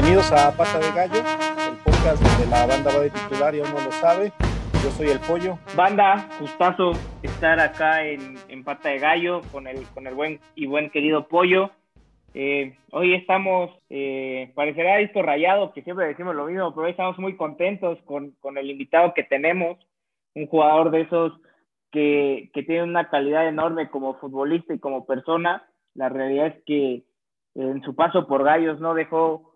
Bienvenidos a Pata de Gallo, el podcast donde la banda va de titular y aún no lo sabe. Yo soy el pollo. Banda, gustazo estar acá en, Pata de Gallo con el, con el buen y buen querido pollo. Eh, hoy estamos, eh, parecerá esto rayado, que siempre decimos lo mismo, pero hoy estamos muy contentos con, con el invitado que tenemos, un jugador de esos que, que, tiene una calidad enorme como futbolista y como persona. La realidad es que en su paso por Gallos no dejó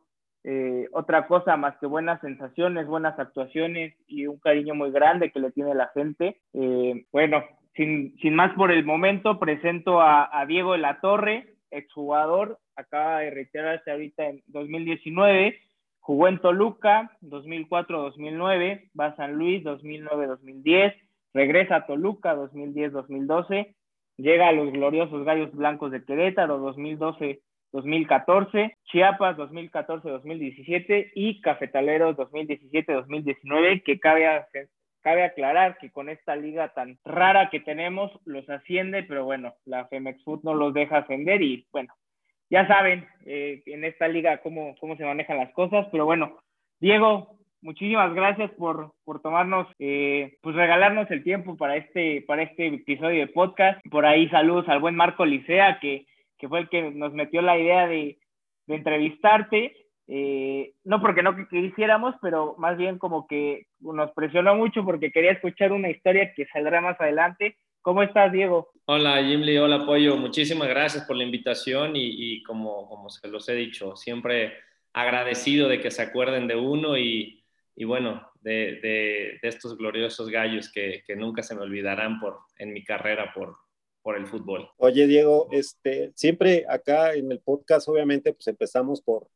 eh, otra cosa más que buenas sensaciones, buenas actuaciones y un cariño muy grande que le tiene la gente. Eh, bueno, sin, sin, más por el momento, presento a, a, Diego de la Torre, exjugador, acaba de retirarse ahorita en 2019, jugó en Toluca 2004-2009, va a San Luis 2009-2010, regresa a Toluca 2010-2012, llega a los gloriosos Gallos Blancos de Querétaro 2012 2014, Chiapas 2014-2017 y Cafetaleros 2017-2019, que cabe, cabe aclarar que con esta liga tan rara que tenemos los asciende, pero bueno, la Femex Food no los deja ascender y bueno, ya saben eh, en esta liga cómo, cómo se manejan las cosas, pero bueno, Diego, muchísimas gracias por, por tomarnos, eh, pues regalarnos el tiempo para este, para este episodio de podcast. Por ahí saludos al buen Marco Licea, que que fue el que nos metió la idea de, entrevistarte. Eh, no porque no quisiéramos, pero más bien como que nos presionó mucho porque quería escuchar una historia que saldrá más adelante. ¿Cómo estás, Diego? Hola, Jimmy, hola, Pollo. Muchísimas gracias por la invitación y, como, como se los he dicho, siempre agradecido de que se acuerden de uno y, bueno, de, de, estos gloriosos gallos que, que, nunca se me olvidarán por, en mi carrera por, por el fútbol. Oye, Diego, este, siempre acá en el podcast, obviamente, pues empezamos por,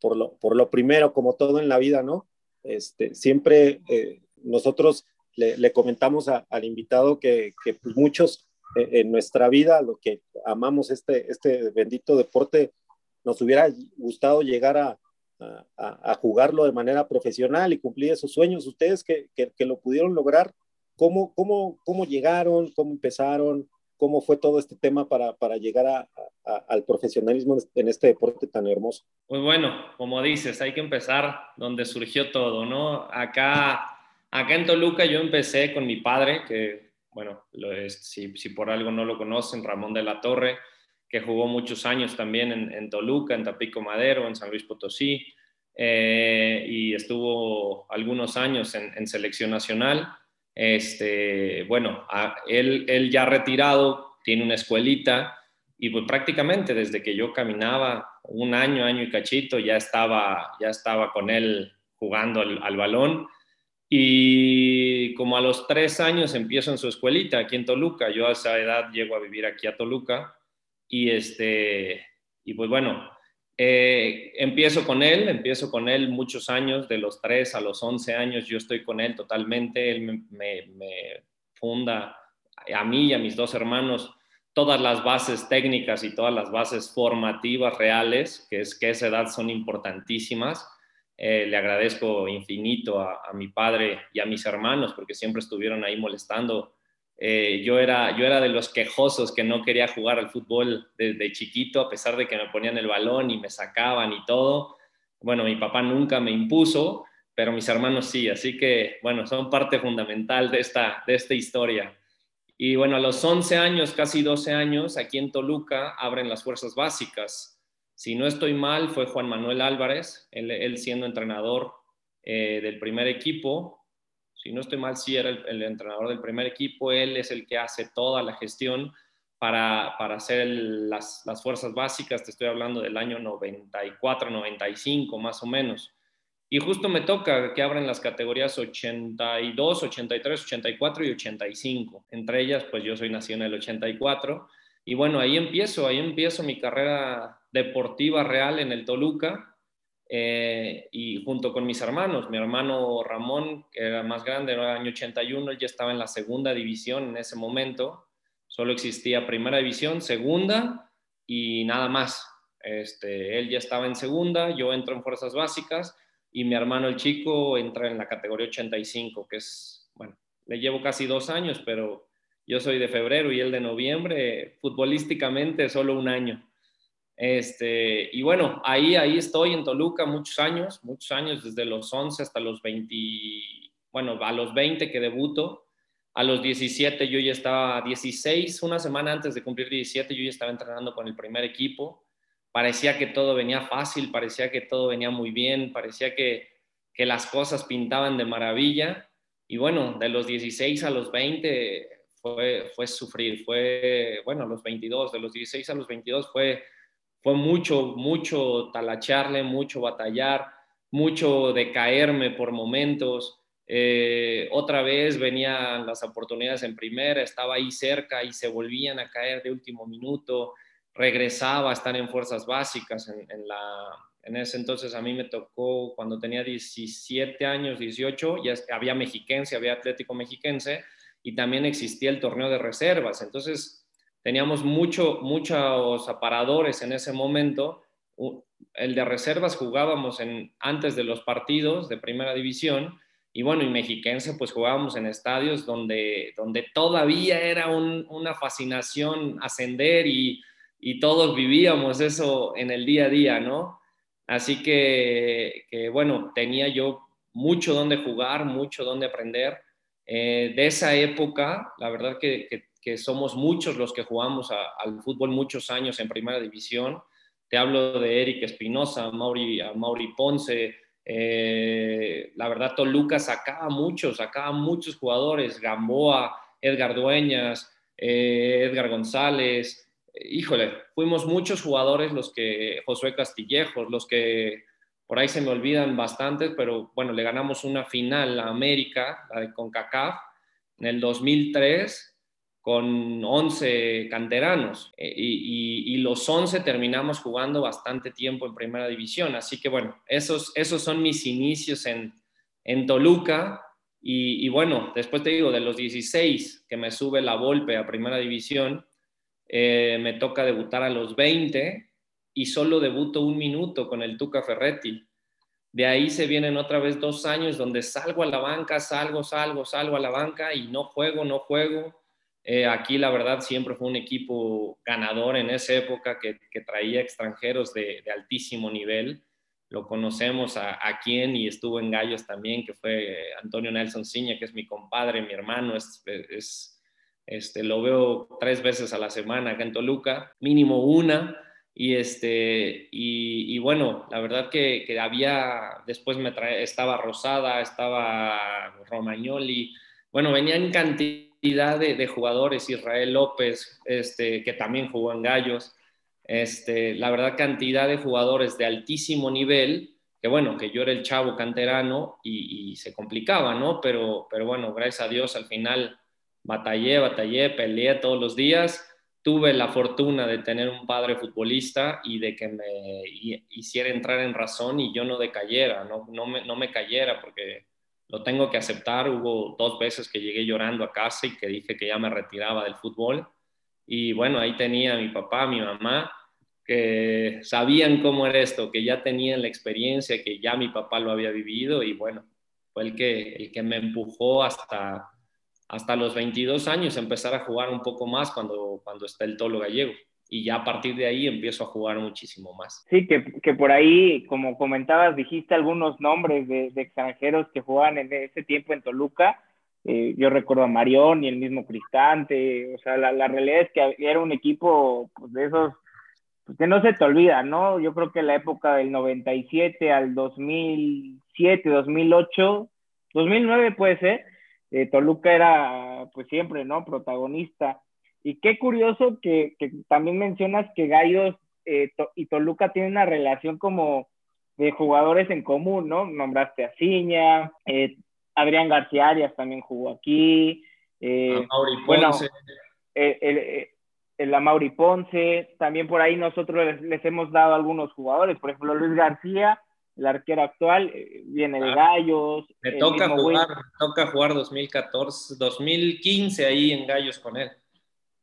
por, lo, por lo primero, como todo en la vida, ¿no? Este, siempre eh, nosotros le, comentamos al invitado que, pues, muchos eh, en nuestra vida, lo que amamos este, este bendito deporte, nos hubiera gustado llegar a, a, a, jugarlo de manera profesional y cumplir esos sueños. Ustedes que, que, que lo pudieron lograr, ¿cómo, cómo, ¿cómo llegaron? ¿Cómo empezaron? Cómo fue todo este tema para, para llegar a, al profesionalismo en este deporte tan hermoso. Pues bueno, como dices, hay que empezar donde surgió todo, ¿no? Acá, acá en Toluca yo empecé con mi padre, que, bueno, lo es, si, si, por algo no lo conocen, Ramón de la Torre, que jugó muchos años también en, Toluca, en Tapico Madero, en San Luis Potosí, eh, y estuvo algunos años en selección nacional. Este, bueno, él, ya retirado, tiene una escuelita y pues prácticamente desde que yo caminaba un año, año y cachito, ya estaba, ya estaba con él jugando al, balón. Y como a los tres años empiezo en su escuelita aquí en Toluca, yo a esa edad llego a vivir aquí a Toluca y este, y pues bueno, eh, empiezo con él, empiezo con él muchos años, de los 3 a los 11 años yo estoy con él totalmente, él me, funda a mí y a mis dos hermanos todas las bases técnicas y todas las bases formativas reales, que es que esa edad son importantísimas. Eh, le agradezco infinito a, a, mi padre y a mis hermanos porque siempre estuvieron ahí molestando eh, yo, era, yo era de los quejosos que no quería jugar al fútbol desde chiquito, a pesar de que me ponían el balón y me sacaban y todo. Bueno, mi papá nunca me impuso, pero mis hermanos sí, así que, bueno, son parte fundamental de esta, de esta historia. Y bueno, a los 11 años, casi 12 años, aquí en Toluca abren las fuerzas básicas. Si no estoy mal, fue Juan Manuel Álvarez, él, siendo entrenador eh, del primer equipo, si no estoy mal, sí era el, entrenador del primer equipo, él es el que hace toda la gestión para, para hacer las, las, fuerzas básicas, te estoy hablando del año 94, 95 más o menos. Y justo me toca que abren las categorías 82, 83, 84 y 85. Entre ellas, pues yo soy nacido en el 84. Y bueno, ahí empiezo, ahí empiezo mi carrera deportiva real en el Toluca eh, y junto con mis hermanos, mi hermano Ramón, que era más grande, era el año 81, él ya estaba en la segunda división en ese momento, solo existía primera división, segunda y nada más. Este, él ya estaba en segunda, yo entro en fuerzas básicas y mi hermano el chico entra en la categoría 85, que es, bueno, le llevo casi dos años, pero yo soy de febrero y él de noviembre, futbolísticamente solo un año. Este, y bueno, ahí, ahí estoy en Toluca muchos años, muchos años, desde los 11 hasta los 20, bueno, a los 20 que debuto. A los 17 yo ya estaba, 16, una semana antes de cumplir 17, yo ya estaba entrenando con el primer equipo. Parecía que todo venía fácil, parecía que todo venía muy bien, parecía que, que las cosas pintaban de maravilla. Y bueno, de los 16 a los 20 fue, fue sufrir, fue, bueno, los 22, de los 16 a los 22 fue, fue mucho, mucho talacharle, mucho batallar, mucho de caerme por momentos. Eh, otra vez venían las oportunidades en primera, estaba ahí cerca y se volvían a caer de último minuto, regresaba a estar en fuerzas básicas en, la, en ese entonces a mí me tocó cuando tenía 17 años, 18, ya había mexiquense, había Atlético Mexiquense y también existía el torneo de reservas. Entonces teníamos mucho, muchos aparadores en ese momento. El de reservas jugábamos en, antes de los partidos de primera división y bueno, y mexiquense, pues jugábamos en estadios donde, donde todavía era una fascinación ascender y, y, todos vivíamos eso en el día a día, ¿no? Así que, que bueno, tenía yo mucho donde jugar, mucho donde aprender. Eh, de esa época, la verdad que, que, somos muchos los que jugamos al fútbol muchos años en primera división. Te hablo de Eric Espinosa, Mauri, Mauri Ponce, eh, la verdad, Toluca sacaba muchos, sacaba muchos jugadores, Gamboa, Edgar Dueñas, eh, Edgar González. Híjole, fuimos muchos jugadores los que, Josué Castillejos, los que por ahí se me olvidan bastantes, pero bueno, le ganamos una final a América, la de CONCACAF, en el 2003 con 11 canteranos eh, y, los 11 terminamos jugando bastante tiempo en primera división. Así que bueno, esos, esos son mis inicios en, en Toluca. Y, bueno, después te digo, de los 16 que me sube la Volpe a primera división, eh, me toca debutar a los 20 y solo debuto un minuto con el Tuca Ferretti. De ahí se vienen otra vez dos años donde salgo a la banca, salgo, salgo, salgo a la banca y no juego, no juego eh, aquí la verdad siempre fue un equipo ganador en esa época que, traía extranjeros de, altísimo nivel. Lo conocemos a, a, quien y estuvo en Gallos también, que fue Antonio Nelson Ciña, que es mi compadre, mi hermano, es, es, este, lo veo tres veces a la semana acá en Toluca, mínimo una. Y, este, y, bueno, la verdad que, que había, después me trae, estaba Rosada, estaba Romagnoli, bueno, venían cantidad de, jugadores, Israel López, este, que también jugó en Gallos, este, la verdad cantidad de jugadores de altísimo nivel, que bueno, que yo era el chavo canterano y, se complicaba, ¿no? Pero, pero bueno, gracias a Dios al final batallé, batallé, peleé todos los días. Tuve la fortuna de tener un padre futbolista y de que me hiciera entrar en razón y yo no decayera, no, no, me, no me cayera, porque lo tengo que aceptar. Hubo dos veces que llegué llorando a casa y que dije que ya me retiraba del fútbol. Y bueno, ahí tenía mi papá, mi mamá, que sabían cómo era esto, que ya tenían la experiencia, que ya mi papá lo había vivido y bueno, fue el que, el que me empujó hasta, hasta los 22 años a empezar a jugar un poco más cuando, cuando está el tolo gallego y ya a partir de ahí empiezo a jugar muchísimo más. Sí, que, que por ahí, como comentabas, dijiste algunos nombres de, extranjeros que jugaban en ese tiempo en Toluca. Eh, yo recuerdo a Marión y el mismo Cristante. O sea, la, la realidad es que era un equipo pues, de esos pues, que no se te olvida, ¿no? Yo creo que la época del 97 al 2007, 2008, 2009 puede ser, eh, Toluca era pues siempre, ¿no? Protagonista. Y qué curioso que, también mencionas que Gallos eh, y Toluca tienen una relación como de jugadores en común, ¿no? Nombraste a Ciña, eh, Adrián García Arias también jugó aquí. Eh, Mauri Ponce. el, el, Mauri Ponce, también por ahí nosotros les, hemos dado algunos jugadores, por ejemplo Luis García, el arquero actual, viene de Gallos. Me toca jugar, me toca jugar 2014, 2015 ahí en Gallos con él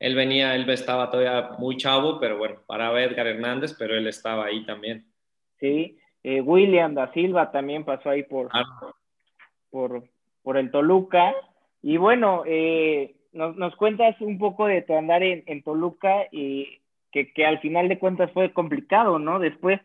él venía, él estaba todavía muy chavo, pero bueno, para Edgar Hernández, pero él estaba ahí también. Sí, eh, William da Silva también pasó ahí por, por, por, el Toluca. Y bueno, eh, nos, nos, cuentas un poco de tu andar en, en Toluca y que, que al final de cuentas fue complicado, ¿no? Después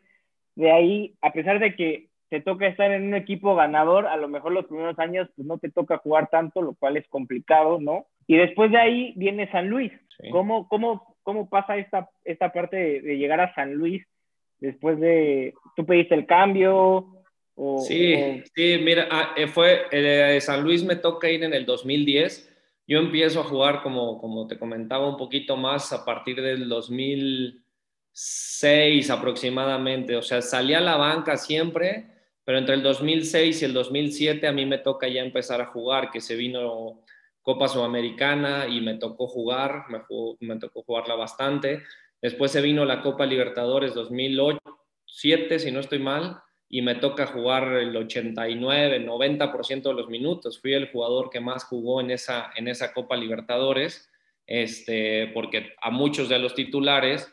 de ahí, a pesar de que te toca estar en un equipo ganador, a lo mejor los primeros años pues no te toca jugar tanto, lo cual es complicado, ¿no? Y después de ahí viene San Luis. ¿Cómo, cómo, cómo pasa esta, esta parte de, llegar a San Luis después de, tú pediste el cambio? O, sí, sí, mira, ah, eh, fue, eh, San Luis me toca ir en el 2010. Yo empiezo a jugar, como, como te comentaba, un poquito más a partir del 2006 aproximadamente. O sea, salí a la banca siempre, pero entre el 2006 y el 2007 a mí me toca ya empezar a jugar, que se vino Copa Sudamericana y me tocó jugar, me, tocó jugarla bastante. Después se vino la Copa Libertadores 2007, si no estoy mal, y me toca jugar el 89, 90% de los minutos. Fui el jugador que más jugó en esa, en esa Copa Libertadores, este, porque a muchos de los titulares,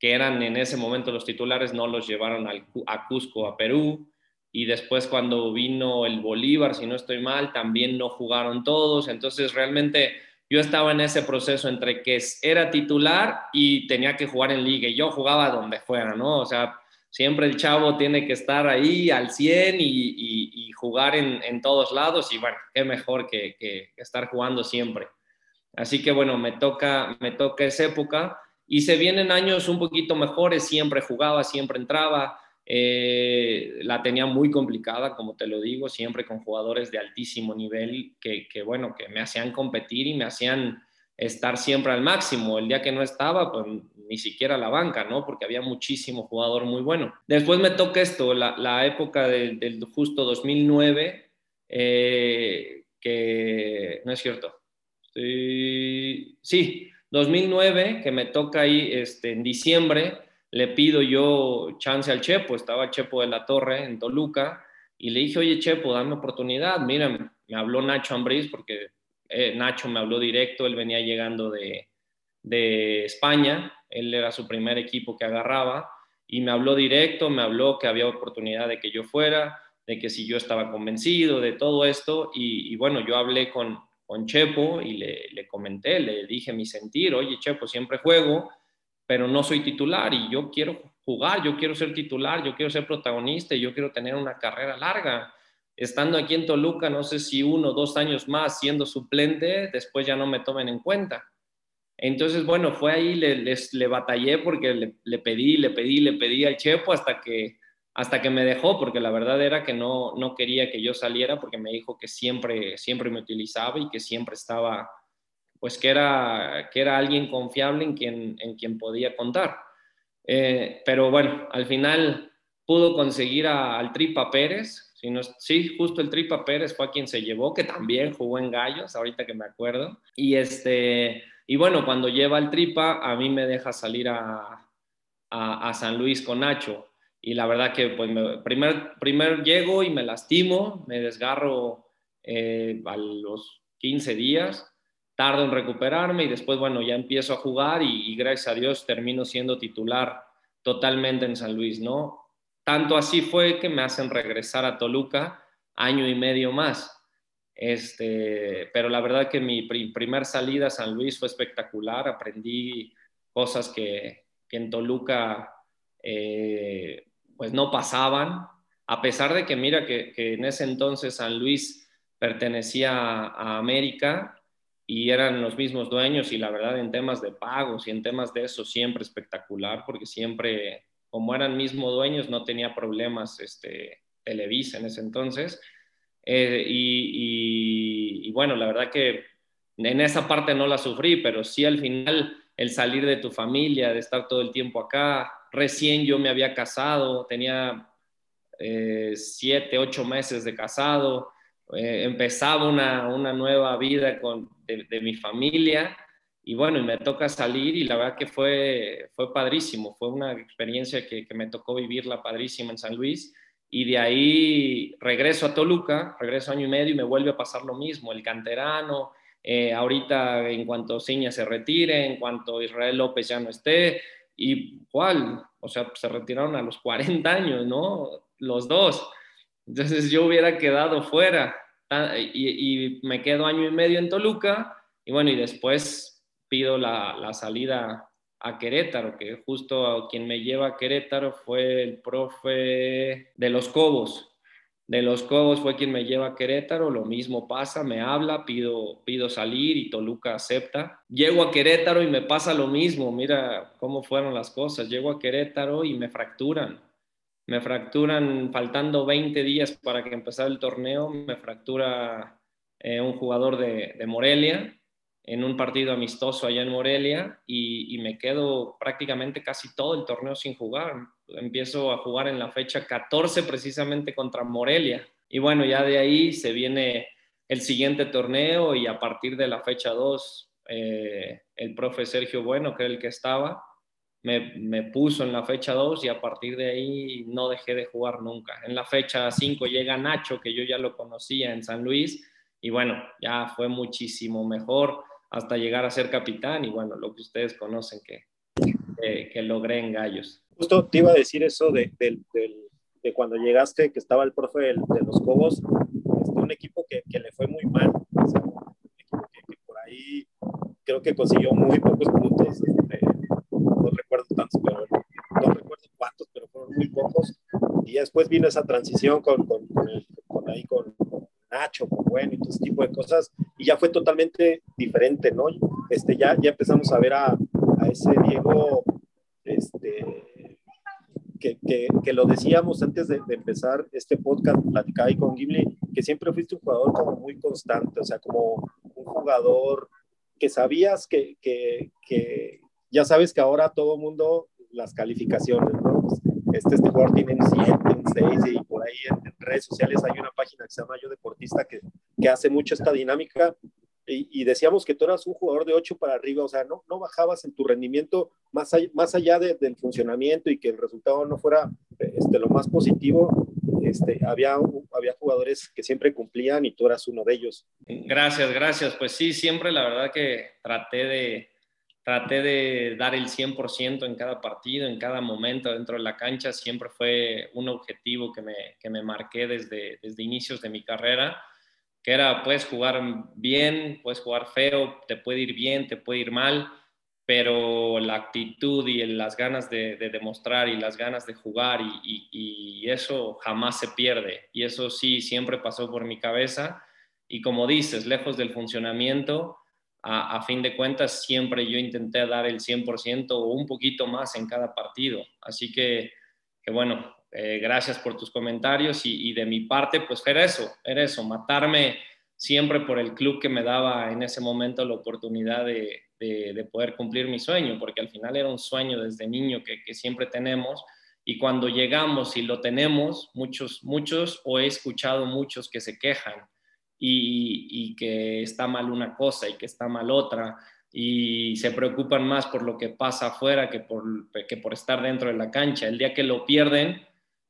que eran en ese momento los titulares, no los llevaron a Cusco, a Perú y después cuando vino el Bolívar, si no estoy mal, también no jugaron todos, entonces realmente yo estaba en ese proceso entre que era titular y tenía que jugar en liga yo jugaba donde fuera, ¿no? O sea, siempre el chavo tiene que estar ahí al 100 y, jugar en, todos lados y bueno, qué mejor que, que, estar jugando siempre. Así que bueno, me toca, me toca esa época y se vienen años un poquito mejores, siempre jugaba, siempre entraba, eh, la tenía muy complicada, como te lo digo, siempre con jugadores de altísimo nivel que, bueno, que me hacían competir y me hacían estar siempre al máximo. El día que no estaba, pues ni siquiera la banca, ¿no? Porque había muchísimo jugador muy bueno. Después me toca esto, la, época del, justo 2009, eh, que no es cierto. Sí, 2009, que me toca ahí este, en diciembre le pido yo chance al Chepo, estaba Chepo de la Torre en Toluca, y le dije, oye Chepo, dame oportunidad, mira, me habló Nacho Ambriz, porque eh, Nacho me habló directo, él venía llegando de, de España, él era su primer equipo que agarraba, y me habló directo, me habló que había oportunidad de que yo fuera, de que si yo estaba convencido de todo esto, y, bueno, yo hablé con, con Chepo y le, le, comenté, le dije mi sentir, oye Chepo, siempre juego, pero no soy titular y yo quiero jugar, yo quiero ser titular, yo quiero ser protagonista y yo quiero tener una carrera larga. Estando aquí en Toluca, no sé si uno o dos años más siendo suplente, después ya no me tomen en cuenta. Entonces, bueno, fue ahí, le, le batallé porque le, le, pedí, le pedí, le pedí al Chepo hasta que, hasta que me dejó, porque la verdad era que no, no quería que yo saliera porque me dijo que siempre, siempre me utilizaba y que siempre estaba pues que era, que era alguien confiable en quien, en quien podía contar. Eh, pero bueno, al final pudo conseguir al Tripa Pérez, si sí, justo el Tripa Pérez fue a quien se llevó, que también jugó en Gallos, ahorita que me acuerdo. Y, este, y bueno, cuando lleva el Tripa, a mí me deja salir a, a, San Luis con Nacho. Y la verdad que pues primer, primer llego y me lastimo, me desgarro eh, a los 15 días tardo en recuperarme y después, bueno, ya empiezo a jugar y, gracias a Dios termino siendo titular totalmente en San Luis, ¿no? Tanto así fue que me hacen regresar a Toluca año y medio más. Este, pero la verdad que mi primer salida a San Luis fue espectacular, aprendí cosas que, en Toluca eh, pues no pasaban, a pesar de que mira que, que en ese entonces San Luis pertenecía a América, y eran los mismos dueños y la verdad en temas de pagos y en temas de eso siempre espectacular porque siempre como eran mismos dueños no tenía problemas este, Televisa en ese entonces. Eh, y, y, bueno la verdad que en esa parte no la sufrí pero sí al final el salir de tu familia de estar todo el tiempo acá. Recién yo me había casado tenía eh, siete ocho meses de casado. Eh, empezaba una, una, nueva vida con, de, mi familia y bueno, y me toca salir y la verdad que fue, fue padrísimo, fue una experiencia que, me tocó vivirla padrísima en San Luis y de ahí regreso a Toluca, regreso año y medio y me vuelve a pasar lo mismo, el canterano, eh, ahorita en cuanto Ciña se retire, en cuanto Israel López ya no esté, y cuál, o sea, se retiraron a los 40 años, ¿no? Los dos. Entonces yo hubiera quedado fuera y, me quedo año y medio en Toluca y bueno, y después pido la, salida a Querétaro, que justo quien me lleva a Querétaro fue el profe de los Cobos. De los Cobos fue quien me lleva a Querétaro, lo mismo pasa, me habla, pido, pido salir y Toluca acepta. Llego a Querétaro y me pasa lo mismo, mira cómo fueron las cosas. Llego a Querétaro y me fracturan. Me fracturan faltando 20 días para que empezara el torneo, me fractura eh, un jugador de, Morelia en un partido amistoso allá en Morelia y, me quedo prácticamente casi todo el torneo sin jugar. Empiezo a jugar en la fecha 14 precisamente contra Morelia. Y bueno, ya de ahí se viene el siguiente torneo y a partir de la fecha 2, eh, el profe Sergio Bueno, que era el que estaba, me, puso en la fecha 2 y a partir de ahí no dejé de jugar nunca. En la fecha 5 llega Nacho, que yo ya lo conocía en San Luis, y bueno, ya fue muchísimo mejor hasta llegar a ser capitán y bueno, lo que ustedes conocen que, que, logré en Gallos. Justo te iba a decir eso de, de, de, cuando llegaste, que estaba el profe de, los Cobos, este, un equipo que, que, le fue muy mal, un equipo que, por ahí creo que consiguió muy pocos puntos, este, recuerdo tantos, pero no recuerdo cuántos, pero fueron muy pocos, y después vino esa transición con, con, ahí con, Nacho, con Bueno y todo ese tipo de cosas, y ya fue totalmente diferente, ¿no? Este, ya, ya empezamos a ver a, a ese Diego, este, que, que, lo decíamos antes de, empezar este podcast, platicaba ahí con Gimli, que siempre fuiste un jugador como muy constante, o sea, como un jugador que sabías que, que ya sabes que ahora todo mundo las calificaciones, ¿no? Este, este jugador tiene un 7, un 6 y por ahí en, redes sociales hay una página que se llama Yo Deportista que, que hace mucho esta dinámica y, decíamos que tú eras un jugador de 8 para arriba, o sea, no, no bajabas en tu rendimiento más, allá, más allá de, del funcionamiento y que el resultado no fuera este, lo más positivo. Este, había, había jugadores que siempre cumplían y tú eras uno de ellos. Gracias, gracias. Pues sí, siempre la verdad que traté de, traté de dar el 100% en cada partido, en cada momento dentro de la cancha. Siempre fue un objetivo que me, que me marqué desde, desde inicios de mi carrera, que era, puedes jugar bien, puedes jugar feo, te puede ir bien, te puede ir mal, pero la actitud y las ganas de, demostrar y las ganas de jugar y, y, eso jamás se pierde. Y eso sí, siempre pasó por mi cabeza. Y como dices, lejos del funcionamiento, a, fin de cuentas siempre yo intenté dar el 100% o un poquito más en cada partido. Así que, bueno, eh, gracias por tus comentarios y, de mi parte, pues era eso, era eso, matarme siempre por el club que me daba en ese momento la oportunidad de, de, poder cumplir mi sueño, porque al final era un sueño desde niño que, que siempre tenemos. Y cuando llegamos y lo tenemos, muchos, muchos, o he escuchado muchos que se quejan y, que está mal una cosa y que está mal otra y se preocupan más por lo que pasa afuera que por, que por estar dentro de la cancha. El día que lo pierden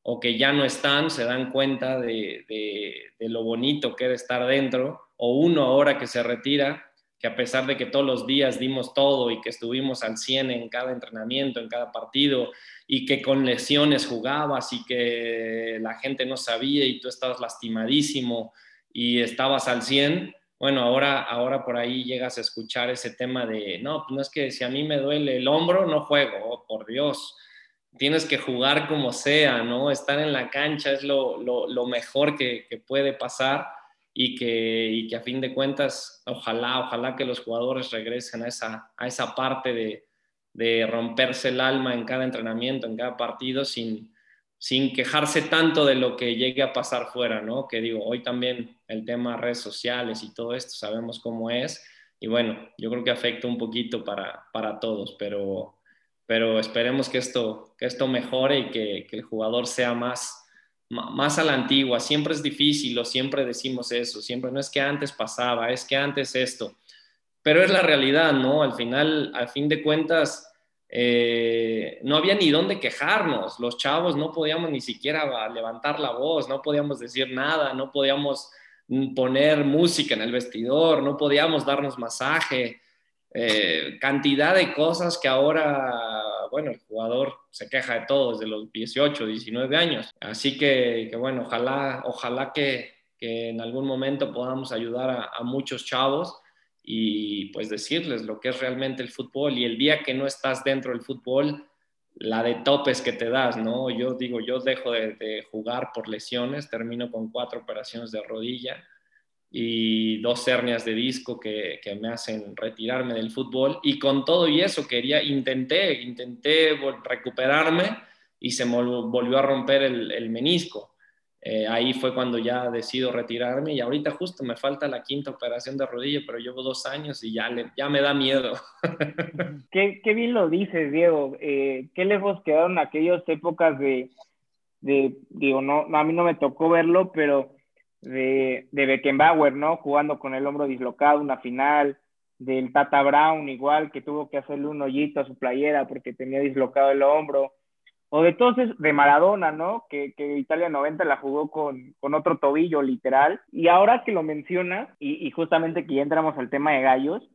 o que ya no están, se dan cuenta de, de, lo bonito que era estar dentro, o uno ahora que se retira, que a pesar de que todos los días dimos todo y que estuvimos al 100 en cada entrenamiento, en cada partido, y que con lesiones jugabas y que la gente no sabía y tú estabas lastimadísimo y estabas al 100, bueno, ahora, ahora por ahí llegas a escuchar ese tema de, no, pues no es que si a mí me duele el hombro, no juego, oh, por Dios, tienes que jugar como sea, ¿no? Estar en la cancha es lo, lo, mejor que, que, puede pasar y que, y que a fin de cuentas, ojalá, ojalá que los jugadores regresen a esa, a esa parte de, de romperse el alma en cada entrenamiento, en cada partido, sin, sin quejarse tanto de lo que llegue a pasar fuera, ¿no? Que digo, hoy también el tema redes sociales y todo esto sabemos cómo es y bueno, yo creo que afecta un poquito para, para todos, pero, pero esperemos que esto, que esto mejore y que, que el jugador sea más, más a la antigua. Siempre es difícil o siempre decimos eso, siempre no es que antes pasaba, es que antes esto, pero es la realidad, ¿no? Al final, al fin de cuentas, eh, no había ni dónde quejarnos, los chavos no podíamos ni siquiera levantar la voz, no podíamos decir nada, no podíamos poner música en el vestidor, no podíamos darnos masaje, eh, cantidad de cosas que ahora, bueno, el jugador se queja de todo desde los 18, 19 años. Así que, bueno, ojalá, ojalá que, en algún momento podamos ayudar a muchos chavos y pues decirles lo que es realmente el fútbol y el día que no estás dentro del fútbol, la de topes que te das, ¿no? Yo digo, yo dejo de, jugar por lesiones, termino con cuatro operaciones de rodilla y dos hernias de disco que, me hacen retirarme del fútbol y con todo y eso quería, intenté, intenté recuperarme y se me volvió a romper el menisco eh, ahí fue cuando ya decido retirarme y ahorita justo me falta la quinta operación de rodilla, pero llevo dos años y ya, le, ya me da miedo. qué, qué bien lo dices, Diego. Eh, qué lejos quedaron aquellas épocas de, de, digo, no, a mí no me tocó verlo, pero de, de Beckenbauer, ¿no? Jugando con el hombro dislocado, una final, del Tata Brown igual, que tuvo que hacerle un hoyito a su playera porque tenía dislocado el hombro o de entonces de Maradona, ¿no? Que, que, Italia 90 la jugó con, con, otro tobillo literal. Y ahora que lo mencionas, y, justamente que ya entramos al tema de gallos,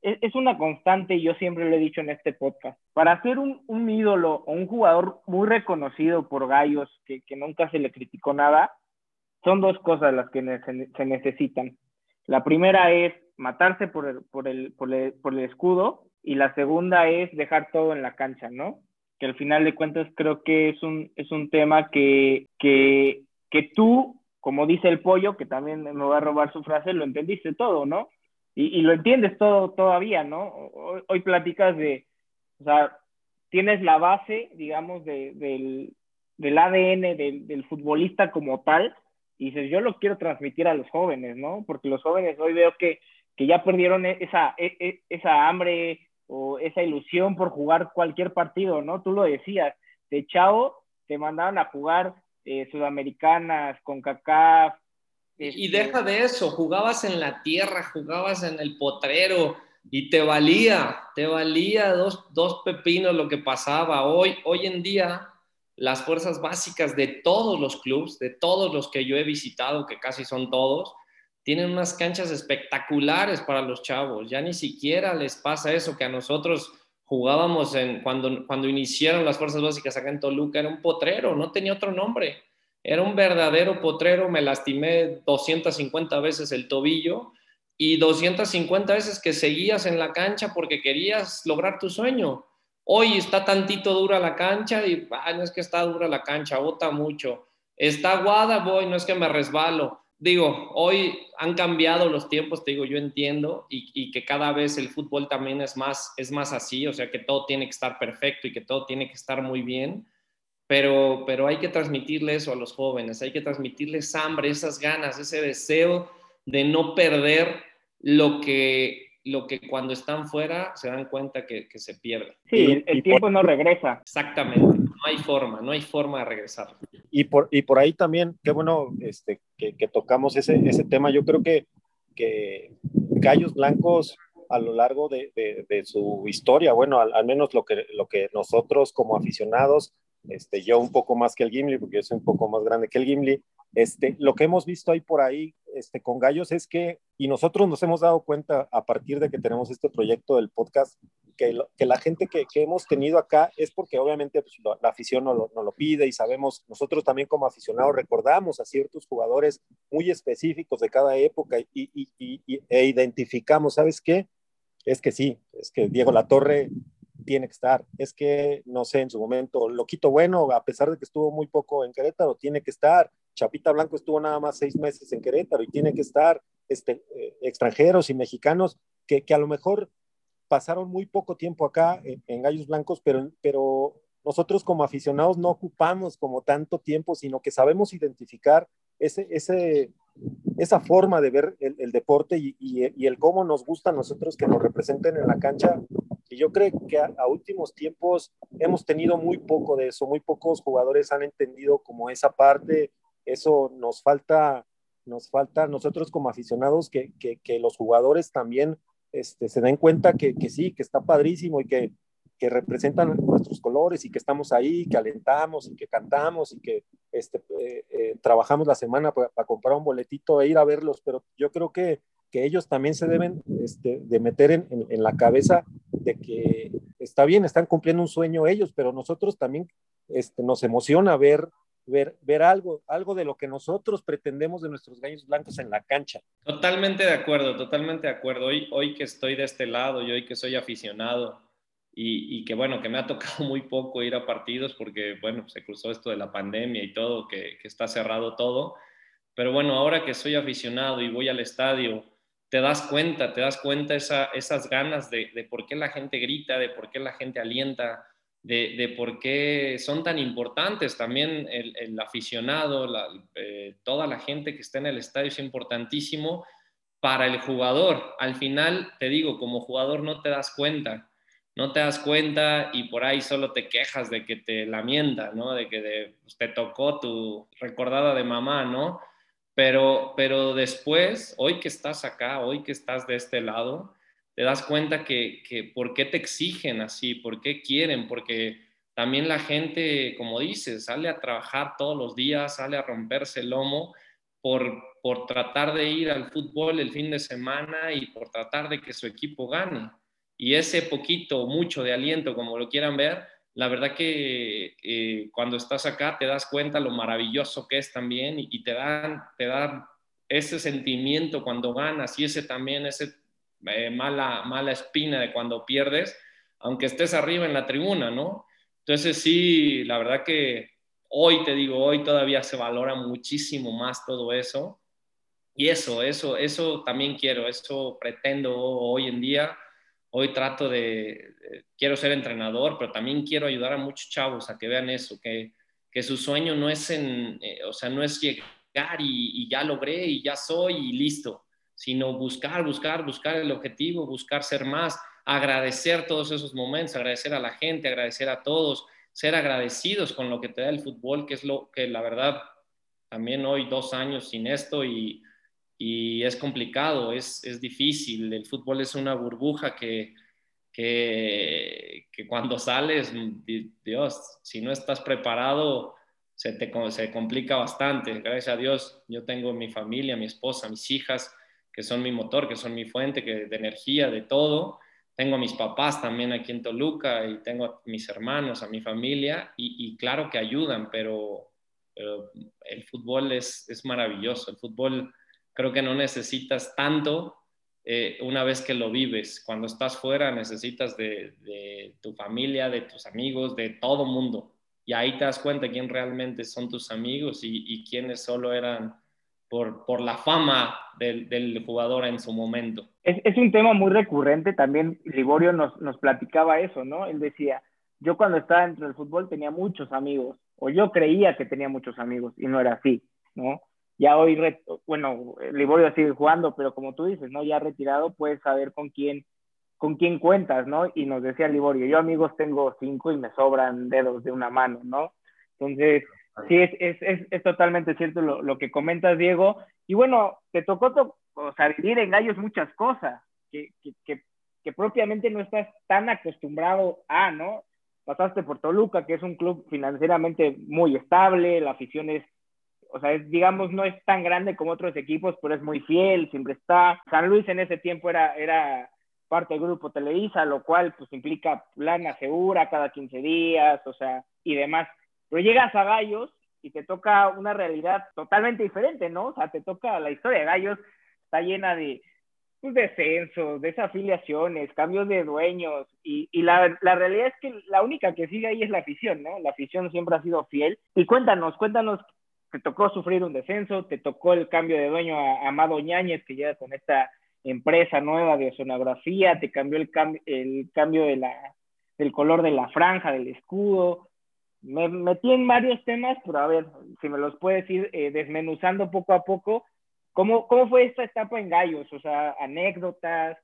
es, es, una constante, y yo siempre lo he dicho en este podcast. Para ser un, un ídolo o un jugador muy reconocido por gallos, que, que, nunca se le criticó nada, son dos cosas las que se, necesitan. La primera es matarse por el, por, el, por, el, por el escudo, y la segunda es dejar todo en la cancha, ¿no? Que al final de cuentas creo que es un, es un tema que, que, que tú, como dice el pollo, que también me va a robar su frase, lo entendiste todo, ¿no? Y, y lo entiendes todo todavía, ¿no? Hoy, hoy, platicas de, o sea, tienes la base, digamos, de, del, del ADN del, del futbolista como tal, y dices, yo lo quiero transmitir a los jóvenes, ¿no? Porque los jóvenes hoy veo que, que ya perdieron esa, e, e, esa hambre, o esa ilusión por jugar cualquier partido, ¿no? Tú lo decías, de chavo te mandaban a jugar eh, sudamericanas, con CACAF. Y este deja de eso, jugabas en la tierra, jugabas en el potrero y te valía, te valía dos, dos pepinos lo que pasaba. Hoy, hoy en día, las fuerzas básicas de todos los clubes, de todos los que yo he visitado, que casi son todos, tienen unas canchas espectaculares para los chavos. Ya ni siquiera les pasa eso que a nosotros jugábamos en, cuando, cuando iniciaron las fuerzas básicas acá en Toluca, era un potrero, no tenía otro nombre. Era un verdadero potrero, me lastimé 250 veces el tobillo y 250 veces que seguías en la cancha porque querías lograr tu sueño. Hoy está tantito dura la cancha y ah, no es que está dura la cancha, bota mucho. Está aguada, voy, no es que me resbalo digo, hoy han cambiado los tiempos, te digo, yo entiendo y, que cada vez el fútbol también es más, es más así, o sea, que todo tiene que estar perfecto y que todo tiene que estar muy bien, pero, pero hay que transmitirle eso a los jóvenes, hay que transmitirles hambre, esas ganas, ese deseo de no perder lo que, lo que cuando están fuera se dan cuenta que, se pierde. Sí, el, tiempo no regresa. Exactamente, no hay forma, no hay forma de regresar. Y por, y por ahí también, qué bueno este, que, tocamos ese, ese tema, yo creo que, que Gallos Blancos a lo largo de, de, su historia, bueno, al, al, menos lo que, lo que nosotros como aficionados este, yo un poco más que el Gimli, porque yo soy un poco más grande que el Gimli, este, lo que hemos visto ahí por ahí este, con Gallos es que, y nosotros nos hemos dado cuenta a partir de que tenemos este proyecto del podcast, que, la gente que, hemos tenido acá es porque obviamente pues, la afición nos lo, pide y sabemos, nosotros también como aficionados recordamos a ciertos jugadores muy específicos de cada época y, e identificamos, ¿sabes qué? Es que sí, es que Diego Latorre tiene que estar. Es que, no sé, en su momento, Loquito Bueno, a pesar de que estuvo muy poco en Querétaro, tiene que estar. Chapita Blanco estuvo nada más seis meses en Querétaro y tiene que estar este, eh, extranjeros y mexicanos que, a lo mejor pasaron muy poco tiempo acá en, Gallos Blancos, pero, nosotros como aficionados no ocupamos como tanto tiempo, sino que sabemos identificar ese, esa forma de ver el, deporte y, y, el cómo nos gusta a nosotros que nos representen en la cancha. Y yo creo que a, últimos tiempos hemos tenido muy poco de eso, muy pocos jugadores han entendido como esa parte, eso nos falta, nos falta nosotros como aficionados que, que, los jugadores también este, se den cuenta que, que, sí, que está padrísimo y que, que representan nuestros colores y que estamos ahí, que alentamos y que cantamos y que este, eh, eh, trabajamos la semana para, comprar un boletito e ir a verlos, pero yo creo que que ellos también se deben este, de meter en, en, la cabeza de que está bien, están cumpliendo un sueño ellos, pero nosotros también este, nos emociona ver ver, ver algo, algo de lo que nosotros pretendemos de nuestros gallos blancos en la cancha. Totalmente de acuerdo, totalmente de acuerdo. Hoy, hoy que estoy de este lado y hoy que soy aficionado y, y, que bueno, que me ha tocado muy poco ir a partidos porque bueno, se cruzó esto de la pandemia y todo, que, que está cerrado todo. Pero bueno, ahora que soy aficionado y voy al estadio, te das cuenta, te das cuenta esa, esas ganas de, de, por qué la gente grita, de por qué la gente alienta, de, de por qué son tan importantes. También el, aficionado, eh, toda la gente que está en el estadio es importantísimo para el jugador. Al final, te digo, como jugador no te das cuenta, no te das cuenta y por ahí solo te quejas de que te lamienta, ¿no? De que pues, te tocó tu recordada de mamá, ¿no? Pero, pero después, hoy que estás acá, hoy que estás de este lado, te das cuenta que, que por qué te exigen así, por qué quieren, porque también la gente, como dices, sale a trabajar todos los días, sale a romperse el lomo por, por tratar de ir al fútbol el fin de semana y por tratar de que su equipo gane. Y ese poquito, mucho de aliento, como lo quieran ver, la verdad que eh, cuando estás acá te das cuenta lo maravilloso que es también y, y te dan te dan ese sentimiento cuando ganas y ese también ese eh, mala mala espina de cuando pierdes aunque estés arriba en la tribuna no entonces sí la verdad que hoy te digo hoy todavía se valora muchísimo más todo eso. Y eso eso eso también quiero eso pretendo hoy en día. Hoy trato de, quiero ser entrenador, pero también quiero ayudar a muchos chavos a que vean eso, que, que su sueño no es en, eh, o sea, no es llegar y, y, ya logré y ya soy y listo, sino buscar, buscar, buscar el objetivo, buscar ser más, agradecer todos esos momentos, agradecer a la gente, agradecer a todos, ser agradecidos con lo que te da el fútbol, que es lo que la verdad también hoy dos años sin esto y y es complicado, es, es difícil. El fútbol es una burbuja que, que, cuando sales, Dios, si no estás preparado, se te se complica bastante. Gracias a Dios, yo tengo mi familia, mi esposa, mis hijas, que son mi motor, que son mi fuente que, de energía, de todo. Tengo a mis papás también aquí en Toluca y tengo a mis hermanos, a mi familia, y, claro que ayudan, pero, pero el fútbol es, es maravilloso. El fútbol creo que no necesitas tanto eh, una vez que lo vives. Cuando estás fuera necesitas de, de, tu familia, de tus amigos, de todo mundo. Y ahí te das cuenta quién realmente son tus amigos y, y quiénes solo eran por, por la fama del, del, jugador en su momento. Es, es, un tema muy recurrente. También Liborio nos, nos platicaba eso, ¿no? Él decía, yo cuando estaba dentro del fútbol tenía muchos amigos, o yo creía que tenía muchos amigos, y no era así, ¿no? ya hoy, bueno, Liborio sigue jugando, pero como tú dices, ¿no? Ya retirado, puedes saber con quién, con quién cuentas, ¿no? Y nos decía Liborio, yo amigos tengo cinco y me sobran dedos de una mano, ¿no? Entonces, sí, es, es, es, es totalmente cierto lo, lo, que comentas, Diego. Y bueno, te tocó, to o sea, vivir en Gallos muchas cosas que, que, que, propiamente no estás tan acostumbrado a, ¿no? Pasaste por Toluca, que es un club financieramente muy estable, la afición es o sea, es, digamos, no es tan grande como otros equipos, pero es muy fiel, siempre está. San Luis en ese tiempo era, era parte del grupo Televisa, lo cual pues implica plana segura cada 15 días, o sea, y demás. Pero llegas a Gallos y te toca una realidad totalmente diferente, ¿no? O sea, te toca la historia de Gallos, está llena de pues, descensos, desafiliaciones, cambios de dueños, y, y la, la, realidad es que la única que sigue ahí es la afición, ¿no? La afición siempre ha sido fiel. Y cuéntanos, cuéntanos te tocó sufrir un descenso, te tocó el cambio de dueño a Amado Ñáñez, que llega con esta empresa nueva de oceanografía, te cambió el, cam el cambio de la, del color de la franja, del escudo. Me metí en varios temas, pero a ver, si me los puedes ir eh, desmenuzando poco a poco, ¿cómo, ¿cómo fue esta etapa en Gallos? O sea, anécdotas,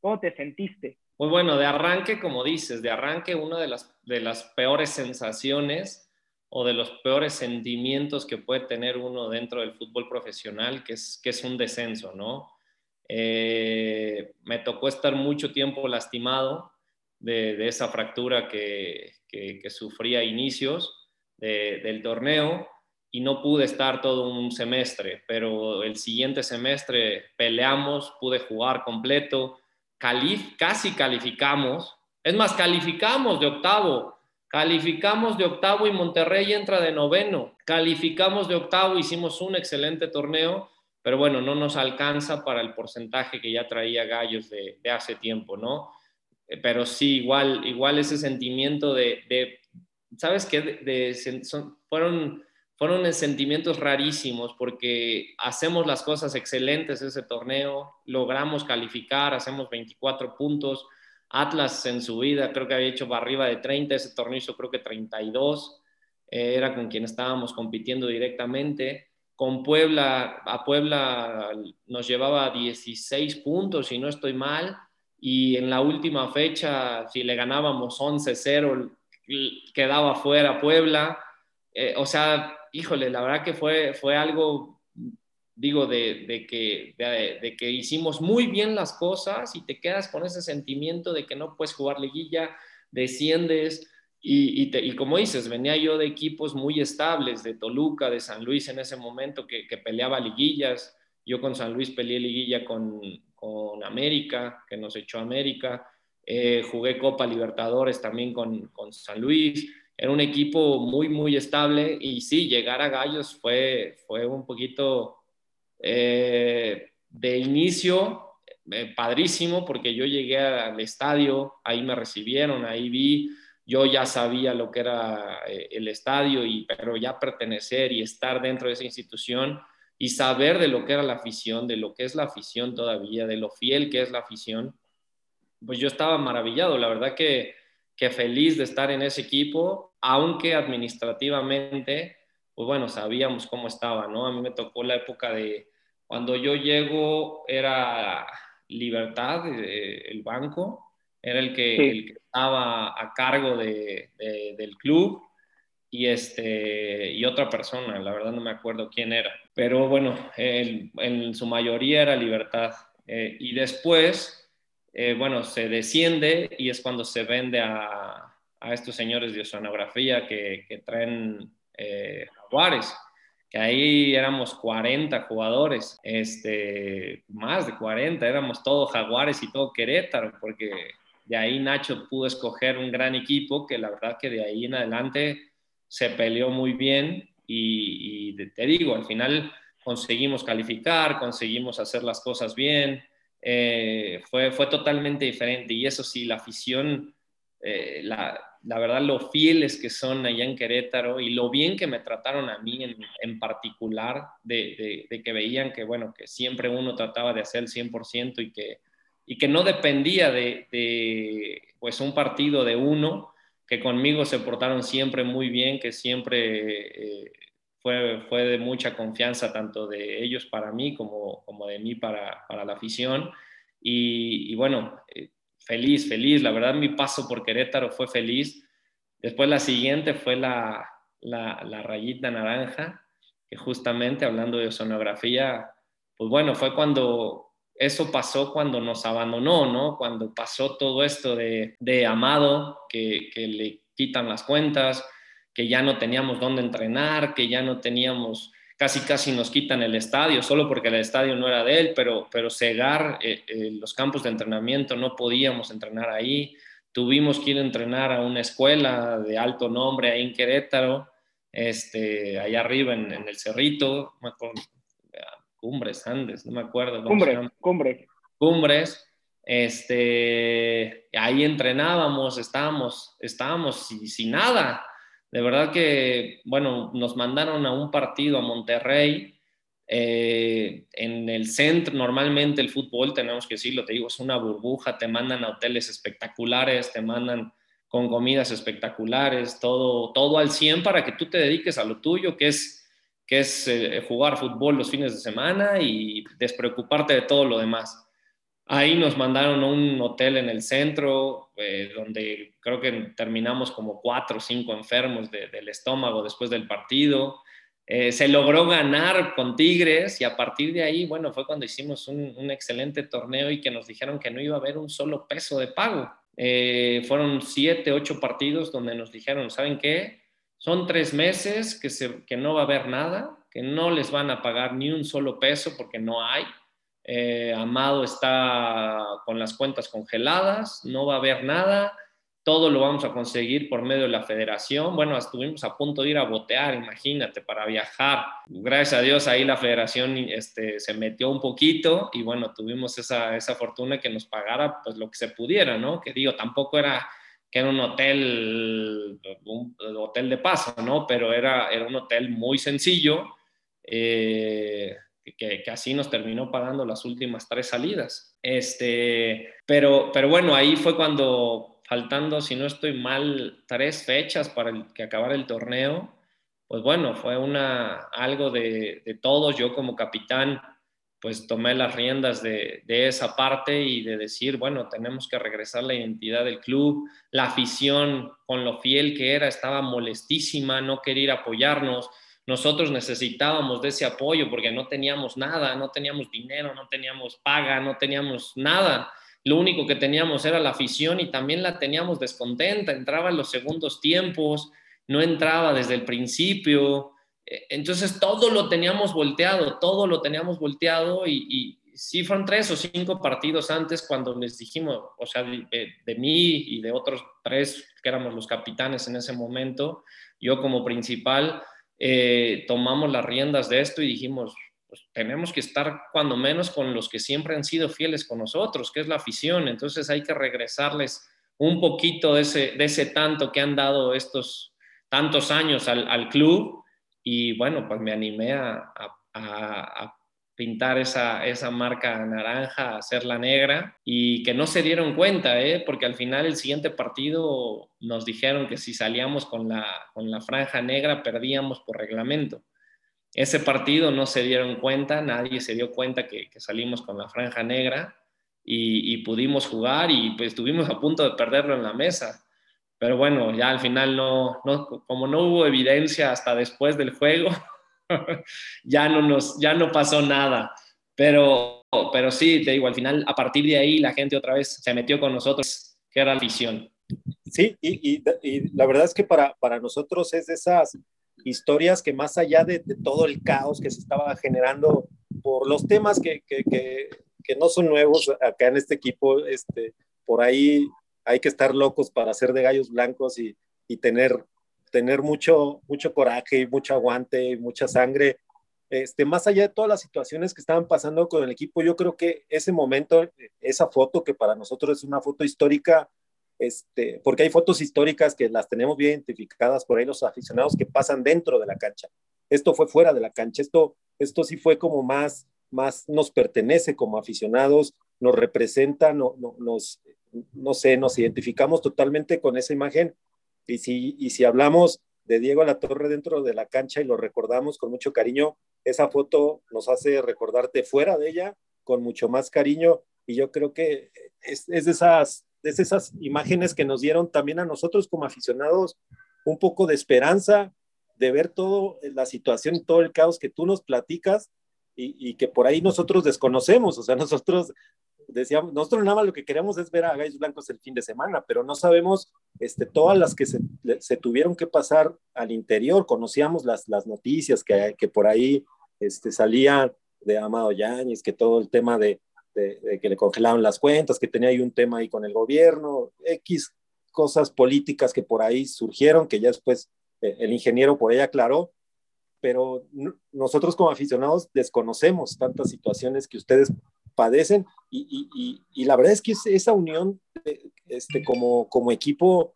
¿cómo te sentiste? Pues bueno, de arranque, como dices, de arranque, una de las, de las peores sensaciones o de los peores sentimientos que puede tener uno dentro del fútbol profesional, que es, que es un descenso, ¿no? Eh, me tocó estar mucho tiempo lastimado de, esa fractura que, que, sufría a inicios de, del torneo y no pude estar todo un semestre, pero el siguiente semestre peleamos, pude jugar completo, calif casi calificamos, es más, calificamos de octavo Calificamos de octavo y Monterrey entra de noveno. Calificamos de octavo, hicimos un excelente torneo, pero bueno, no nos alcanza para el porcentaje que ya traía Gallos de, hace tiempo, ¿no? Eh, pero sí, igual, igual ese sentimiento de, ¿sabes qué? Fueron, fueron sentimientos rarísimos porque hacemos las cosas excelentes ese torneo, logramos calificar, hacemos 24 puntos Atlas en su vida creo que había hecho arriba de 30, ese torneo hizo creo que 32, eh, era con quien estábamos compitiendo directamente. Con Puebla, a Puebla nos llevaba 16 puntos, si no estoy mal, y en la última fecha, si le ganábamos 11-0, quedaba fuera Puebla. Eh, o sea, híjole, la verdad que fue, fue algo digo, de, que, de, que hicimos muy bien las cosas y te quedas con ese sentimiento de que no puedes jugar liguilla, desciendes. Y, y, como dices, venía yo de equipos muy estables, de Toluca, de San Luis en ese momento, que, peleaba liguillas. Yo con San Luis peleé liguilla con, con América, que nos echó América. Eh, jugué Copa Libertadores también con, con San Luis. Era un equipo muy, muy estable. Y sí, llegar a Gallos fue, fue un poquito eh, de inicio, eh, padrísimo, porque yo llegué al estadio, ahí me recibieron, ahí vi, yo ya sabía lo que era el estadio, y, pero ya pertenecer y estar dentro de esa institución y saber de lo que era la afición, de lo que es la afición todavía, de lo fiel que es la afición, pues yo estaba maravillado, la verdad que, que feliz de estar en ese equipo, aunque administrativamente pues bueno, sabíamos cómo estaba, ¿no? A mí me tocó la época de cuando yo llego era Libertad, eh, el banco, era el que, estaba a cargo de, del club y, este, y otra persona, la verdad no me acuerdo quién era, pero bueno, en su mayoría era Libertad. Eh, y después, eh, bueno, se desciende y es cuando se vende a, a estos señores de oceanografía que, que traen eh, Jaguares, que ahí éramos 40 jugadores, este, más de 40, éramos todos Jaguares y todo Querétaro, porque de ahí Nacho pudo escoger un gran equipo que la verdad que de ahí en adelante se peleó muy bien y, te digo, al final conseguimos calificar, conseguimos hacer las cosas bien, eh, fue, fue totalmente diferente. Y eso sí, la afición, eh, la, la verdad lo fieles que son allá en Querétaro y lo bien que me trataron a mí en, particular, de, que veían que, bueno, que siempre uno trataba de hacer el 100% y que, y que no dependía de, pues un partido de uno, que conmigo se portaron siempre muy bien, que siempre eh, fue, fue de mucha confianza tanto de ellos para mí como, como de mí para, para la afición. Y, bueno, eh, feliz, feliz. La verdad, mi paso por Querétaro fue feliz. Después la siguiente fue la, la, rayita naranja, que justamente hablando de sonografía, pues bueno, fue cuando eso pasó cuando nos abandonó, ¿no? Cuando pasó todo esto de, de Amado, que, que, le quitan las cuentas, que ya no teníamos dónde entrenar, que ya no teníamos casi casi nos quitan el estadio, solo porque el estadio no era de él, pero, pero cegar eh, eh, los campos de entrenamiento, no podíamos entrenar ahí, tuvimos que ir a entrenar a una escuela de alto nombre ahí en Querétaro, este, allá arriba en, el Cerrito, Cumbres Andes, no me acuerdo. Cumbres, Cumbres. Cumbres, este, ahí entrenábamos, estábamos, estábamos sin nada, de verdad que, bueno, nos mandaron a un partido a Monterrey. Eh, en el centro, normalmente el fútbol, tenemos que decirlo, te digo, es una burbuja, te mandan a hoteles espectaculares, te mandan con comidas espectaculares, todo, todo al 100 para que tú te dediques a lo tuyo, que es, que es eh, jugar fútbol los fines de semana y despreocuparte de todo lo demás. Ahí nos mandaron a un hotel en el centro, eh, donde creo que terminamos como cuatro o cinco enfermos del estómago después del partido. Eh, se logró ganar con Tigres y a partir de ahí, bueno, fue cuando hicimos un, excelente torneo y que nos dijeron que no iba a haber un solo peso de pago. Fueron siete, ocho partidos donde nos dijeron, ¿saben qué? Son tres meses que, no va a haber nada, que no les van a pagar ni un solo peso porque no hay eh, Amado está con las cuentas congeladas, no va a haber nada, todo lo vamos a conseguir por medio de la federación. Bueno, estuvimos a punto de ir a botear, imagínate, para viajar. Gracias a Dios ahí la federación este, se metió un poquito y bueno, tuvimos esa, esa fortuna que nos pagara pues lo que se pudiera, ¿no? Que digo, tampoco era que era un hotel, un hotel de paso, ¿no? Pero era, era un hotel muy sencillo, eh, que, que, así nos terminó pagando las últimas tres salidas. Este, pero, pero bueno, ahí fue cuando faltando, si no estoy mal, tres fechas para el, que acabar el torneo, pues bueno, fue una, algo de, de todos. Yo como capitán, pues tomé las riendas de, esa parte y de decir, bueno, tenemos que regresar la identidad del club. La afición, con lo fiel que era, estaba molestísima, no quería apoyarnos. Nosotros necesitábamos de ese apoyo porque no teníamos nada, no teníamos dinero, no teníamos paga, no teníamos nada. Lo único que teníamos era la afición y también la teníamos descontenta. Entraba en los segundos tiempos, no entraba desde el principio. E, entonces todo lo teníamos volteado, todo lo teníamos volteado y, y sí fueron tres o cinco partidos antes cuando les dijimos, o sea, de, mí y de otros tres que éramos los capitanes en ese momento, yo como principal, eh, tomamos las riendas de esto y dijimos, pues tenemos que estar cuando menos con los que siempre han sido fieles con nosotros, que es la afición. Entonces hay que regresarles un poquito de ese, tanto que han dado estos tantos años al club. Y bueno, pues me animé a, a, a pintar esa, esa, marca naranja, hacerla negra y que no se dieron cuenta, ¿eh? porque al final el siguiente partido nos dijeron que si salíamos con la, con la franja negra perdíamos por reglamento. Ese partido no se dieron cuenta, nadie se dio cuenta que, salimos con la franja negra y, pudimos jugar y pues estuvimos a punto de perderlo en la mesa. Pero bueno, ya al final no, como no hubo evidencia hasta después del juego, ya, no nos, ya no pasó nada. Pero, pero sí, te digo, al final, a partir de ahí, la gente otra vez se metió con nosotros, que era la visión. Sí, y, y, la verdad es que para, para nosotros es de esas historias que más allá de, todo el caos que se estaba generando por los temas que, que, que, que, no son nuevos acá en este equipo, este, por ahí hay que estar locos para hacer de gallos blancos y, y tener, tener mucho, mucho coraje y mucho aguante y mucha sangre. Este, más allá de todas las situaciones que estaban pasando con el equipo, yo creo que ese momento, esa foto que para nosotros es una foto histórica, este, porque hay fotos históricas que las tenemos bien identificadas por ahí los aficionados que pasan dentro de la cancha. Esto fue fuera de la cancha, esto, esto sí fue como más, más nos pertenece como aficionados, nos representa, no, no, nos, no sé, nos identificamos totalmente con esa imagen. Y si, y si hablamos de Diego La Torre dentro de la cancha y lo recordamos con mucho cariño, esa foto nos hace recordarte fuera de ella con mucho más cariño. Y yo creo que es, es de esas es esas imágenes que nos dieron también a nosotros como aficionados un poco de esperanza de ver todo la situación y todo el caos que tú nos platicas y, que por ahí nosotros desconocemos, o sea, nosotros decíamos, nosotros nada más lo que queremos es ver a Gallos Blancos el fin de semana, pero no sabemos este, todas las que se, se tuvieron que pasar al interior, conocíamos las, las noticias que, que por ahí este, salían de Amado Yáñez, que todo el tema de, de, que le congelaron las cuentas, que tenía ahí un tema ahí con el gobierno, X cosas políticas que por ahí surgieron, que ya después eh, el ingeniero por ahí aclaró, pero nosotros como aficionados desconocemos tantas situaciones que ustedes padecen y, y, y, la verdad es que esa unión este, como, como equipo,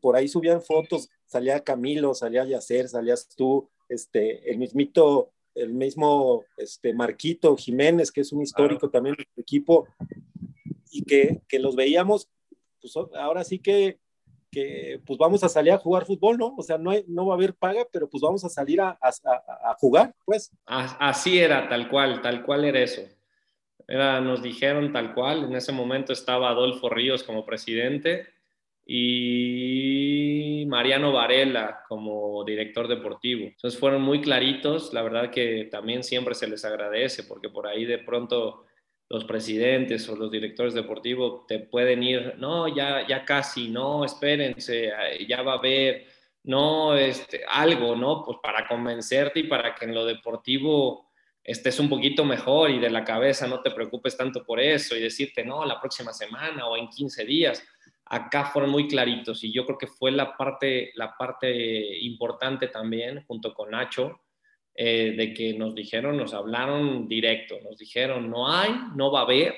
por ahí subían fotos, salía Camilo, salía Yacer, salías tú, este, el mismito el mismo este, Marquito Jiménez, que es un histórico también del equipo, y que, que, los veíamos, pues ahora sí que, que, pues vamos a salir a jugar fútbol, ¿no? O sea, no, hay, no va a haber paga, pero pues vamos a salir a, a, a jugar, pues. Así era, tal cual, tal cual era eso. Era, nos dijeron tal cual, en ese momento estaba Adolfo Ríos como presidente, y Mariano Varela como director deportivo. Entonces fueron muy claritos, la verdad que también siempre se les agradece porque por ahí de pronto los presidentes o los directores deportivos te pueden ir, no, ya, ya casi, no, espérense, ya va a haber, no, este, algo, ¿no? Pues para convencerte y para que en lo deportivo estés un poquito mejor y de la cabeza no te preocupes tanto por eso y decirte, no, la próxima semana o en 15 días acá fueron muy claritos y yo creo que fue la parte, la parte importante también, junto con Nacho, eh, de que nos dijeron, nos hablaron directo, nos dijeron, no hay, no va a haber,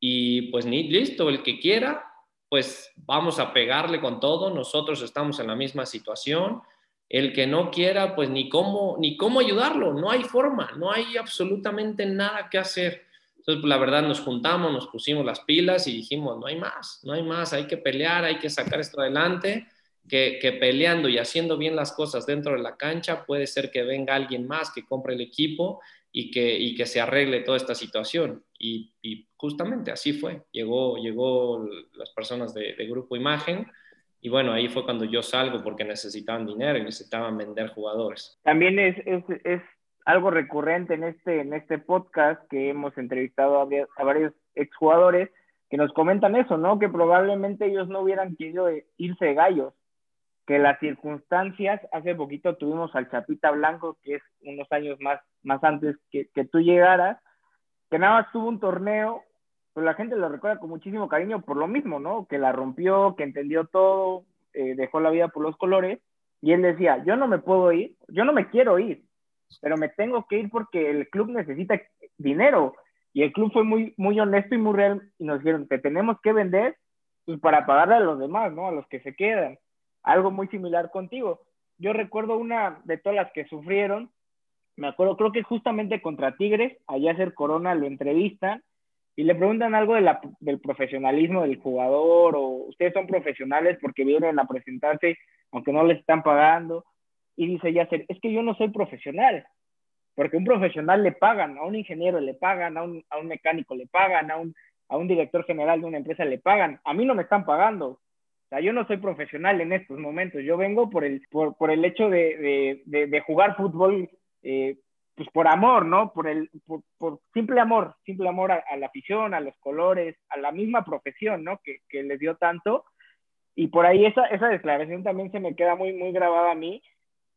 y pues ni listo, el que quiera, pues vamos a pegarle con todo, nosotros estamos en la misma situación, el que no quiera, pues ni cómo, ni cómo ayudarlo, no hay forma, no hay absolutamente nada que hacer. Entonces, pues, la verdad, nos juntamos, nos pusimos las pilas y dijimos, no hay más, no hay más, hay que pelear, hay que sacar esto adelante, que, que, peleando y haciendo bien las cosas dentro de la cancha, puede ser que venga alguien más que compre el equipo y que, y que se arregle toda esta situación. Y, justamente así fue, llegó, llegó las personas de Grupo Imagen. Y bueno, ahí fue cuando yo salgo porque necesitaban dinero y necesitaban vender jugadores. También es, es, es algo recurrente en este, en este podcast que hemos entrevistado a, a varios exjugadores que nos comentan eso, ¿no? Que probablemente ellos no hubieran querido irse de gallos, que las circunstancias, hace poquito tuvimos al Chapita Blanco, que es unos años más, más antes que, que tú llegaras, que nada más tuvo un torneo, pero la gente lo recuerda con muchísimo cariño por lo mismo, ¿no? Que la rompió, que entendió todo, eh, dejó la vida por los colores, y él decía, yo no me puedo ir, yo no me quiero ir, pero me tengo que ir porque el club necesita dinero. Y el club fue muy, muy honesto y muy real y nos dijeron, te tenemos que vender pues, para pagarle a los demás, ¿no? A los que se quedan. Algo muy similar contigo. Yo recuerdo una de todas las que sufrieron, me acuerdo, creo que justamente contra Tigres, allá hacer Corona lo entrevistan y le preguntan algo del profesionalismo del jugador o ustedes son profesionales porque vienen a presentarse aunque no les están pagando y dice Yasser, es que yo no soy profesional, porque un profesional le pagan, a un ingeniero le pagan, a un, a un mecánico le pagan, a un, a un director general de una empresa le pagan, a mí no me están pagando. O sea, yo no soy profesional en estos momentos, yo vengo por el, por, por el hecho de, de, de, jugar fútbol, eh, pues por amor, ¿no? Por, el, por, simple amor, simple amor a, la afición, a los colores, a la misma profesión, ¿no? Que, que les dio tanto. Y por ahí esa, esa declaración también se me queda muy, muy grabada a mí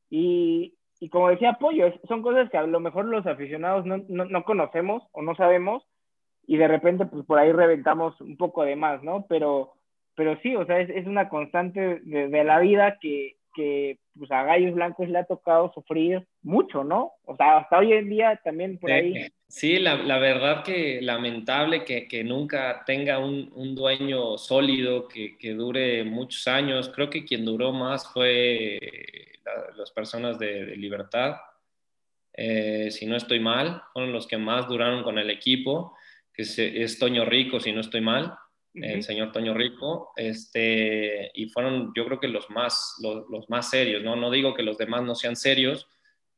y, y como decía Pollo, son cosas que a lo mejor los aficionados no, no, no, conocemos o no sabemos y de repente pues por ahí reventamos un poco de más, ¿no? Pero, pero sí, o sea, es, es una constante de, la vida que, que pues a Gallos Blancos le ha tocado sufrir mucho, ¿no? O sea, hasta hoy en día también por ahí. Sí, la, la verdad que lamentable que, que nunca tenga un, un, dueño sólido que, que dure muchos años. Creo que quien duró más fue la, las personas de, de libertad, eh, si no estoy mal, fueron los que más duraron con el equipo, que se, es Toño Rico, si no estoy mal, uh -huh. el señor Toño Rico, este, y fueron yo creo que los más, los, los, más serios, ¿no? No digo que los demás no sean serios,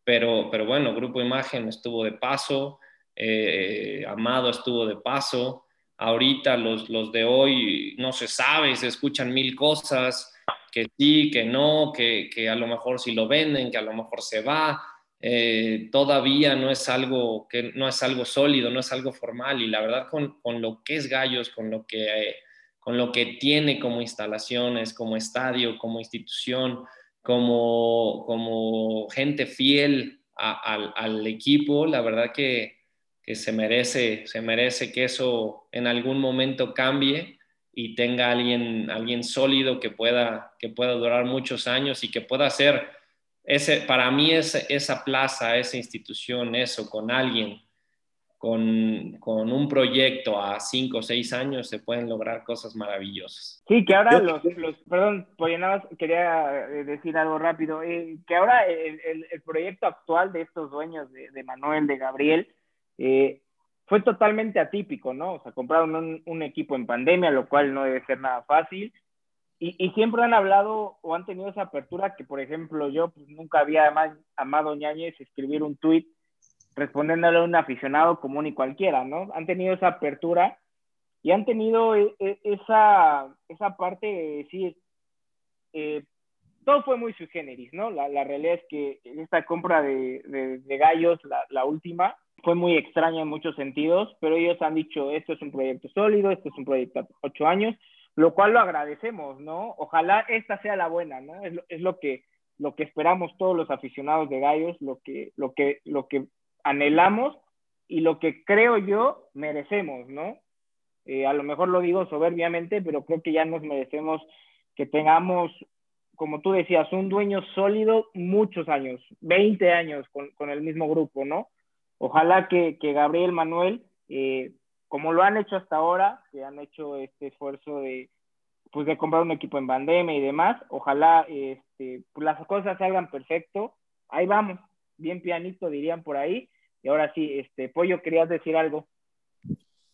pero, pero bueno, Grupo Imagen estuvo de paso, eh, Amado estuvo de paso, ahorita los, los de hoy no se sabe, se escuchan mil cosas, que sí, que no, que, que, a lo mejor si lo venden, que a lo mejor se va. Eh, todavía no es algo que no es algo sólido, no es algo formal y la verdad con, con lo que es Gallos, con lo que eh, con lo que tiene como instalaciones, como estadio, como institución, como, como gente fiel a, al equipo, la verdad que, que se merece, se merece que eso en algún momento cambie y tenga alguien, alguien sólido que pueda, que pueda durar muchos años y que pueda hacer, ese, para mí es, esa plaza, esa institución, eso, con alguien, con, con, un proyecto a cinco o seis años se pueden lograr cosas maravillosas. Sí, que ahora los, los perdón, pues nada más quería eh, decir algo rápido, eh, que ahora el, el, el, proyecto actual de estos dueños de, de Manuel, de Gabriel, eh, fue totalmente atípico, ¿no? O sea, compraron un, un, equipo en pandemia, lo cual no debe ser nada fácil. Y, y, siempre han hablado o han tenido esa apertura que, por ejemplo, yo pues, nunca había amado, amado Ñañez escribir un tuit respondiéndole a un aficionado común y cualquiera, ¿no? Han tenido esa apertura y han tenido e, e, esa, esa parte de decir, eh, todo fue muy sui generis, ¿no? La, la realidad es que esta compra de, de, de gallos, la, la última, fue muy extraña en muchos sentidos, pero ellos han dicho, esto es un proyecto sólido, esto es un proyecto a ocho años, lo cual lo agradecemos, ¿no? Ojalá esta sea la buena, ¿no? Es lo, que lo que esperamos todos los aficionados de Gallos, lo que, lo que, lo que anhelamos y lo que creo yo merecemos, ¿no? a lo mejor lo digo soberbiamente, pero creo que ya nos merecemos que tengamos como tú decías, un dueño sólido muchos años, 20 años con, con el mismo grupo, ¿no? Ojalá que, que Gabriel Manuel, eh, como lo han hecho hasta ahora, que han hecho este esfuerzo de, pues de comprar un equipo en pandemia y demás, ojalá este, pues las cosas salgan perfecto. Ahí vamos, bien pianito dirían por ahí. Y ahora sí, este, Pollo, querías decir algo.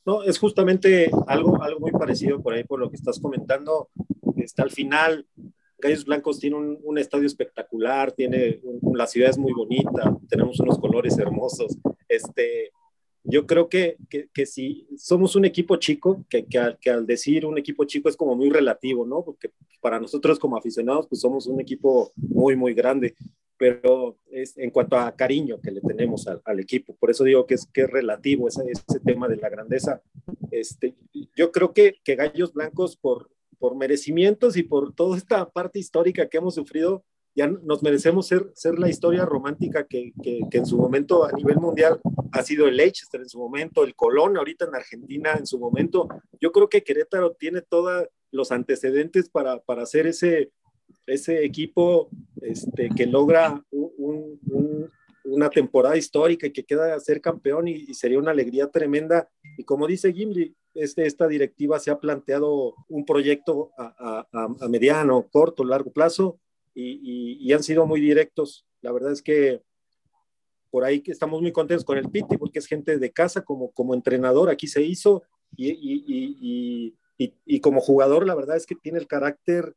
No, es justamente algo, algo muy parecido por ahí, por lo que estás comentando. Está al final, Gallos Blancos tiene un, estadio espectacular, tiene la ciudad es muy bonita, tenemos unos colores hermosos. Este, yo creo que, que, si somos un equipo chico, que, que, al, que al decir un equipo chico es como muy relativo, ¿no? Porque para nosotros como aficionados, pues somos un equipo muy, muy grande, pero es en cuanto a cariño que le tenemos al, al equipo, por eso digo que es, que es relativo ese, ese tema de la grandeza. Este, yo creo que, que Gallos Blancos, por, por merecimientos y por toda esta parte histórica que hemos sufrido, ya nos merecemos ser, ser la historia romántica que, que, en su momento a nivel mundial ha sido el Leicester en su momento, el Colón ahorita en Argentina en su momento. Yo creo que Querétaro tiene todos los antecedentes para, para ser ese, ese equipo este, que logra una temporada histórica y que queda a ser campeón y, y, sería una alegría tremenda. Y como dice Gimli, este, esta directiva se ha planteado un proyecto a, mediano, corto, largo plazo y, han sido muy directos. La verdad es que por ahí que estamos muy contentos con el Piti porque es gente de casa como, como entrenador, aquí se hizo y, como jugador la verdad es que tiene el carácter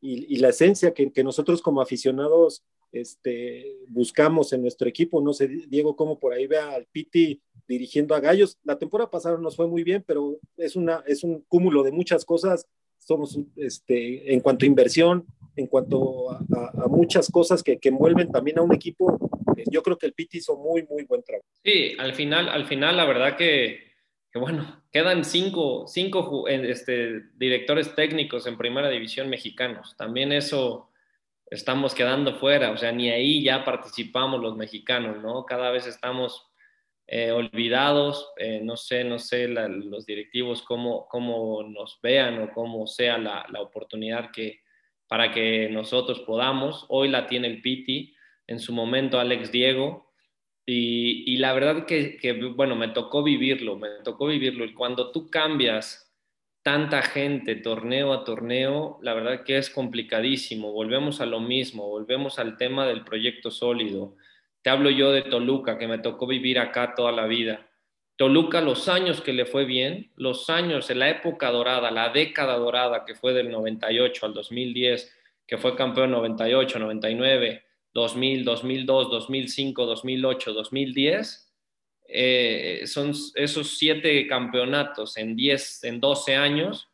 y, la esencia que, nosotros como aficionados este, buscamos en nuestro equipo. No sé, Diego, cómo por ahí ve al Piti dirigiendo a Gallos. La temporada pasada nos fue muy bien, pero es, una, es un cúmulo de muchas cosas. Somos, este, en cuanto a inversión, en cuanto a, muchas cosas que, que, envuelven también a un equipo, eh, yo creo que el Piti hizo muy, muy buen trabajo. Sí, al final, al final la verdad que, que bueno, quedan cinco, cinco este, directores técnicos en primera división mexicanos. También eso estamos quedando fuera, o sea, ni ahí ya participamos los mexicanos, ¿no? Cada vez estamos eh, olvidados, eh, no sé, no sé los directivos cómo, cómo nos vean o cómo sea la, la, oportunidad que para que nosotros podamos. Hoy la tiene el Piti, en su momento Alex Diego, y, y la verdad que, que, bueno, me tocó vivirlo, me tocó vivirlo, y cuando tú cambias tanta gente torneo a torneo, la verdad que es complicadísimo. Volvemos a lo mismo, volvemos al tema del proyecto sólido. Te hablo yo de Toluca, que me tocó vivir acá toda la vida. Toluca, los años que le fue bien, los años, en la época dorada, la década dorada que fue del 98 al 2010, que fue campeón 98, 99, 2000, 2002, 2005, 2008, 2010, eh, son esos siete campeonatos en 10, en 12 años,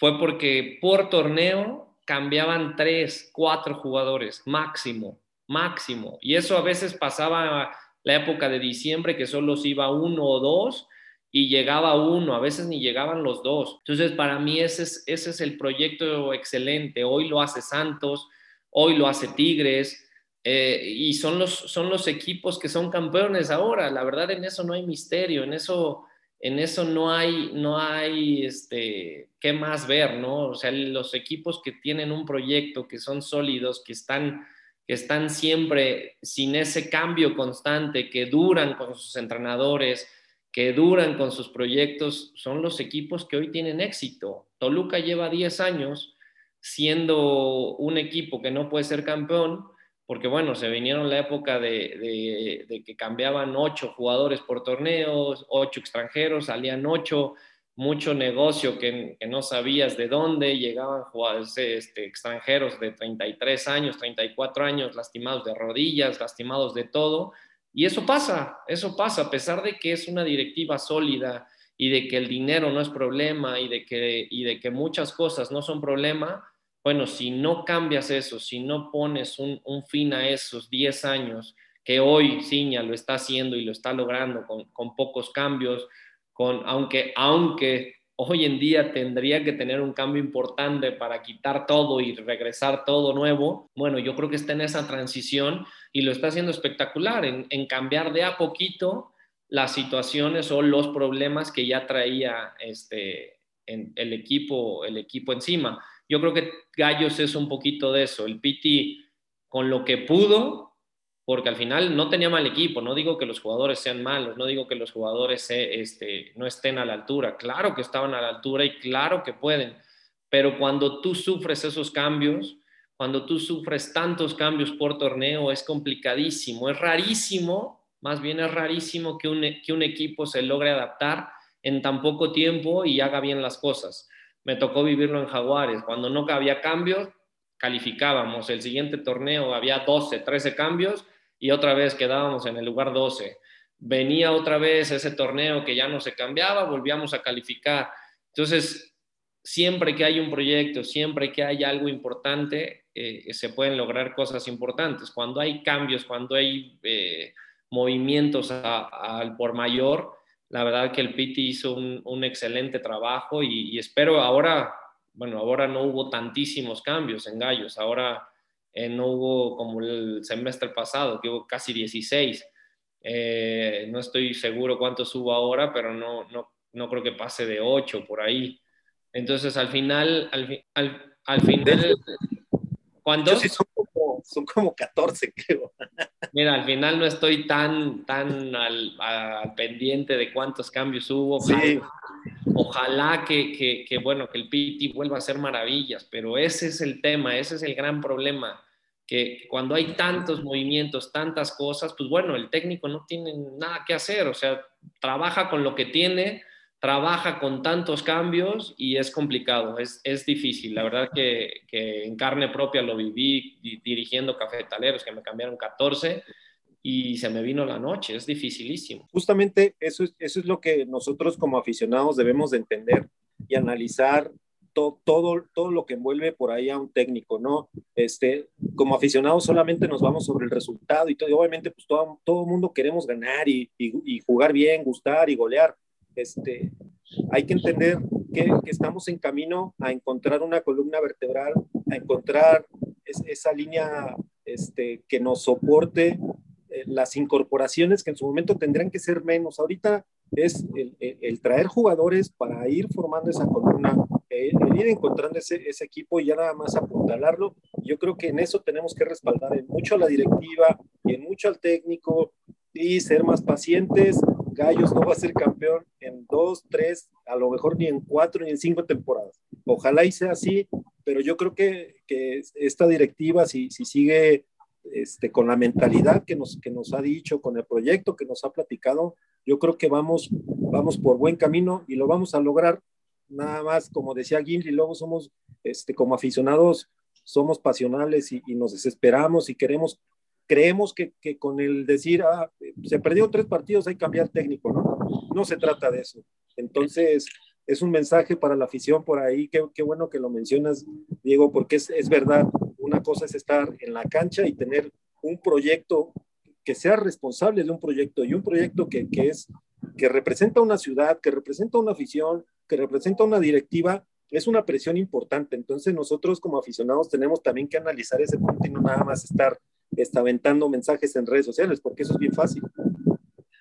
fue porque por torneo cambiaban tres, cuatro jugadores, máximo, máximo. Y eso a veces pasaba la época de diciembre que solo se iba uno o dos y llegaba uno, a veces ni llegaban los dos. Entonces, para mí ese es, ese es el proyecto excelente. Hoy lo hace Santos, hoy lo hace Tigres, eh, y son los, son los equipos que son campeones ahora. La verdad, en eso no hay misterio, en eso, en eso no hay, no hay este, qué más ver, ¿no? O sea, los equipos que tienen un proyecto, que son sólidos, que están, que están siempre sin ese cambio constante, que duran con sus entrenadores, que duran con sus proyectos, son los equipos que hoy tienen éxito. Toluca lleva 10 años siendo un equipo que no puede ser campeón porque bueno, se vinieron la época de, que cambiaban ocho jugadores por torneos, ocho extranjeros, salían ocho, mucho negocio que, no sabías de dónde, llegaban jugadores este, extranjeros de 33 años, 34 años, lastimados de rodillas, lastimados de todo, y eso pasa, eso pasa, a pesar de que es una directiva sólida y de que el dinero no es problema y de que, y de que muchas cosas no son problema, bueno, si no cambias eso, si no pones un, fin a esos 10 años, que hoy Ciña lo está haciendo y lo está logrando con, pocos cambios, con, aunque, aunque hoy en día tendría que tener un cambio importante para quitar todo y regresar todo nuevo, bueno, yo creo que está en esa transición y lo está haciendo espectacular, en, cambiar de a poquito las situaciones o los problemas que ya traía este, en el, equipo, el equipo encima. Yo creo que Gallos es un poquito de eso. El Piti, con lo que pudo, porque al final no tenía mal equipo, no digo que los jugadores sean malos, no digo que los jugadores este, no estén a la altura, claro que estaban a la altura y claro que pueden, pero cuando tú sufres esos cambios, cuando tú sufres tantos cambios por torneo, es complicadísimo, es rarísimo, más bien es rarísimo que un, que un equipo se logre adaptar en tan poco tiempo y haga bien las cosas. Me tocó vivirlo en Jaguares, cuando no había cambios, calificábamos, el siguiente torneo había 12, 13 cambios y otra vez quedábamos en el lugar 12. Venía otra vez ese torneo que ya no se cambiaba, volvíamos a calificar. Entonces, siempre que hay un proyecto, siempre que hay algo importante, eh, se pueden lograr cosas importantes. Cuando hay cambios, cuando hay eh, movimientos al por mayor, la verdad que el Piti hizo un, excelente trabajo y, espero ahora, bueno, ahora no hubo tantísimos cambios en Gallos, ahora eh, no hubo como el semestre pasado, que hubo casi 16. no estoy seguro cuántos hubo ahora, pero no, no, no creo que pase de 8 por ahí. Entonces, al final, al, al, al final, cuando... Sí son, como, son como 14, creo. Mira, al final no estoy tan, tan al, pendiente de cuántos cambios hubo. Ojalá, ojalá que, bueno, que el Piti vuelva a hacer maravillas, pero ese es el tema, ese es el gran problema, que cuando hay tantos movimientos, tantas cosas, pues bueno, el técnico no tiene nada que hacer, o sea, trabaja con lo que tiene, trabaja con tantos cambios y es complicado, es, es difícil. La verdad que, que, en carne propia lo viví dirigiendo cafetaleros, que me cambiaron 14 y se me vino la noche, es dificilísimo. Justamente eso es, eso es lo que nosotros como aficionados debemos de entender y analizar todo, todo, todo lo que envuelve por ahí a un técnico, ¿no? Este, como aficionados solamente nos vamos sobre el resultado y todo, y obviamente pues todo, todo mundo queremos ganar y, y, y jugar bien, gustar y golear, este, hay que entender que, estamos en camino a encontrar una columna vertebral, a encontrar esa línea este, que nos soporte las incorporaciones que en su momento tendrán que ser menos. Ahorita es el, traer jugadores para ir formando esa columna, el, ir encontrando ese, equipo y ya nada más apuntalarlo. Yo creo que en eso tenemos que respaldar mucho a la directiva y en mucho al técnico y ser más pacientes Gallos no va a ser campeón en dos, tres, a lo mejor ni en cuatro ni en cinco temporadas. Ojalá y sea así, pero yo creo que, que esta directiva, si, si sigue este, con la mentalidad que nos, que nos ha dicho, con el proyecto que nos ha platicado, yo creo que vamos, vamos por buen camino y lo vamos a lograr. Nada más, como decía Gimli, luego somos, este, como aficionados, somos pasionales y, y nos desesperamos y queremos creemos que, que, con el decir, ah, se perdió tres partidos, hay que cambiar técnico, ¿no? No se trata de eso. Entonces, es un mensaje para la afición por ahí. Qué, qué bueno que lo mencionas, Diego, porque es, es, verdad. Una cosa es estar en la cancha y tener un proyecto que sea responsable de un proyecto y un proyecto que, que es que representa una ciudad, que representa una afición, que representa una directiva, es una presión importante. Entonces nosotros como aficionados tenemos también que analizar ese punto y no nada más estar aventando mensajes en redes sociales, porque eso es bien fácil.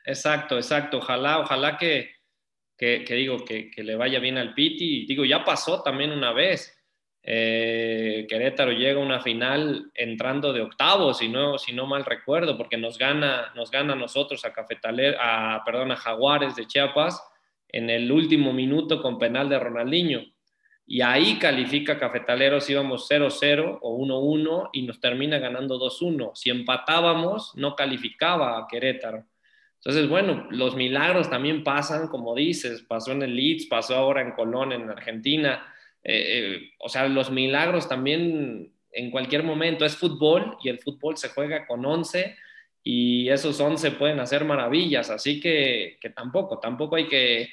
Exacto, exacto. Ojalá, ojalá que, que, digo, que, que, le vaya bien al Piti. Digo, ya pasó también una vez. Eh, Querétaro llega a una final entrando de octavo, si no, si no mal recuerdo, porque nos gana, nos gana a nosotros a Cafetaler, a, perdón, a Jaguares de Chiapas en el último minuto con penal de Ronaldinho y ahí califica Cafetaleros, íbamos 0-0 o 1-1 y nos termina ganando 2-1. Si empatábamos, no calificaba a Querétaro. Entonces, bueno, los milagros también pasan, como dices, pasó en el Leeds, pasó ahora en Colón, en Argentina. Eh, eh, o sea, los milagros también en cualquier momento. Es fútbol y el fútbol se juega con 11 y esos 11 pueden hacer maravillas, así que, tampoco, tampoco hay que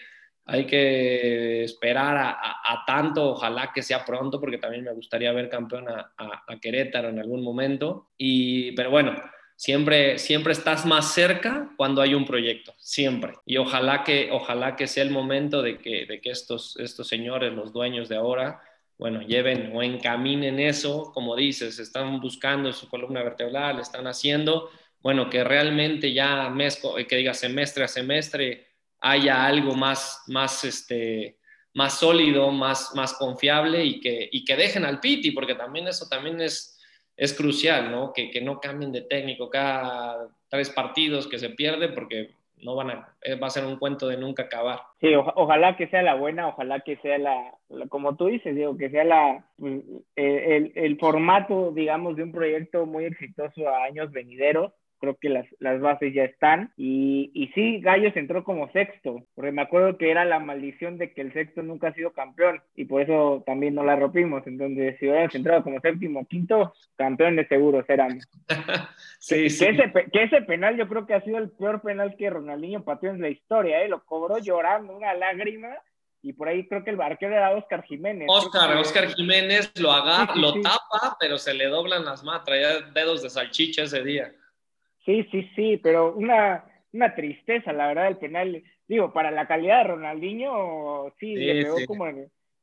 hay que esperar a, tanto, ojalá que sea pronto, porque también me gustaría ver campeón a, Querétaro en algún momento. Y, pero bueno, siempre, siempre estás más cerca cuando hay un proyecto, siempre. Y ojalá que, ojalá que sea el momento de que, de que estos, estos señores, los dueños de ahora, bueno, lleven o encaminen eso, como dices, están buscando su columna vertebral, están haciendo, bueno, que realmente ya mes, que diga semestre a semestre haya algo más, más, este, más sólido, más, más confiable y que, y que dejen al Piti, porque también eso también es, es crucial, ¿no? Que, que no cambien de técnico cada tres partidos que se pierde, porque no van a, eh, va a ser un cuento de nunca acabar. Sí, ojalá que sea la buena, ojalá que sea la, como tú dices, digo, que sea la, pues, el, el, formato, digamos, de un proyecto muy exitoso a años venideros creo que las, las bases ya están. Y, y sí, Gallos entró como sexto, porque me acuerdo que era la maldición de que el sexto nunca ha sido campeón y por eso también no la rompimos. Entonces, si hubiéramos entrado como séptimo o quinto, campeones seguros éramos. sí, sí. Que, ese, que ese penal yo creo que ha sido el peor penal que Ronaldinho pateó en la historia, ¿eh? Lo cobró llorando, una lágrima y por ahí creo que el barquero era Oscar Jiménez. Oscar, Oscar Jiménez lo agarra, lo tapa, pero se le doblan las manos, traía dedos de salchicha ese día. Sí, sí, sí, pero una, una tristeza, la verdad, el penal. Digo, para la calidad de Ronaldinho, sí, le pegó como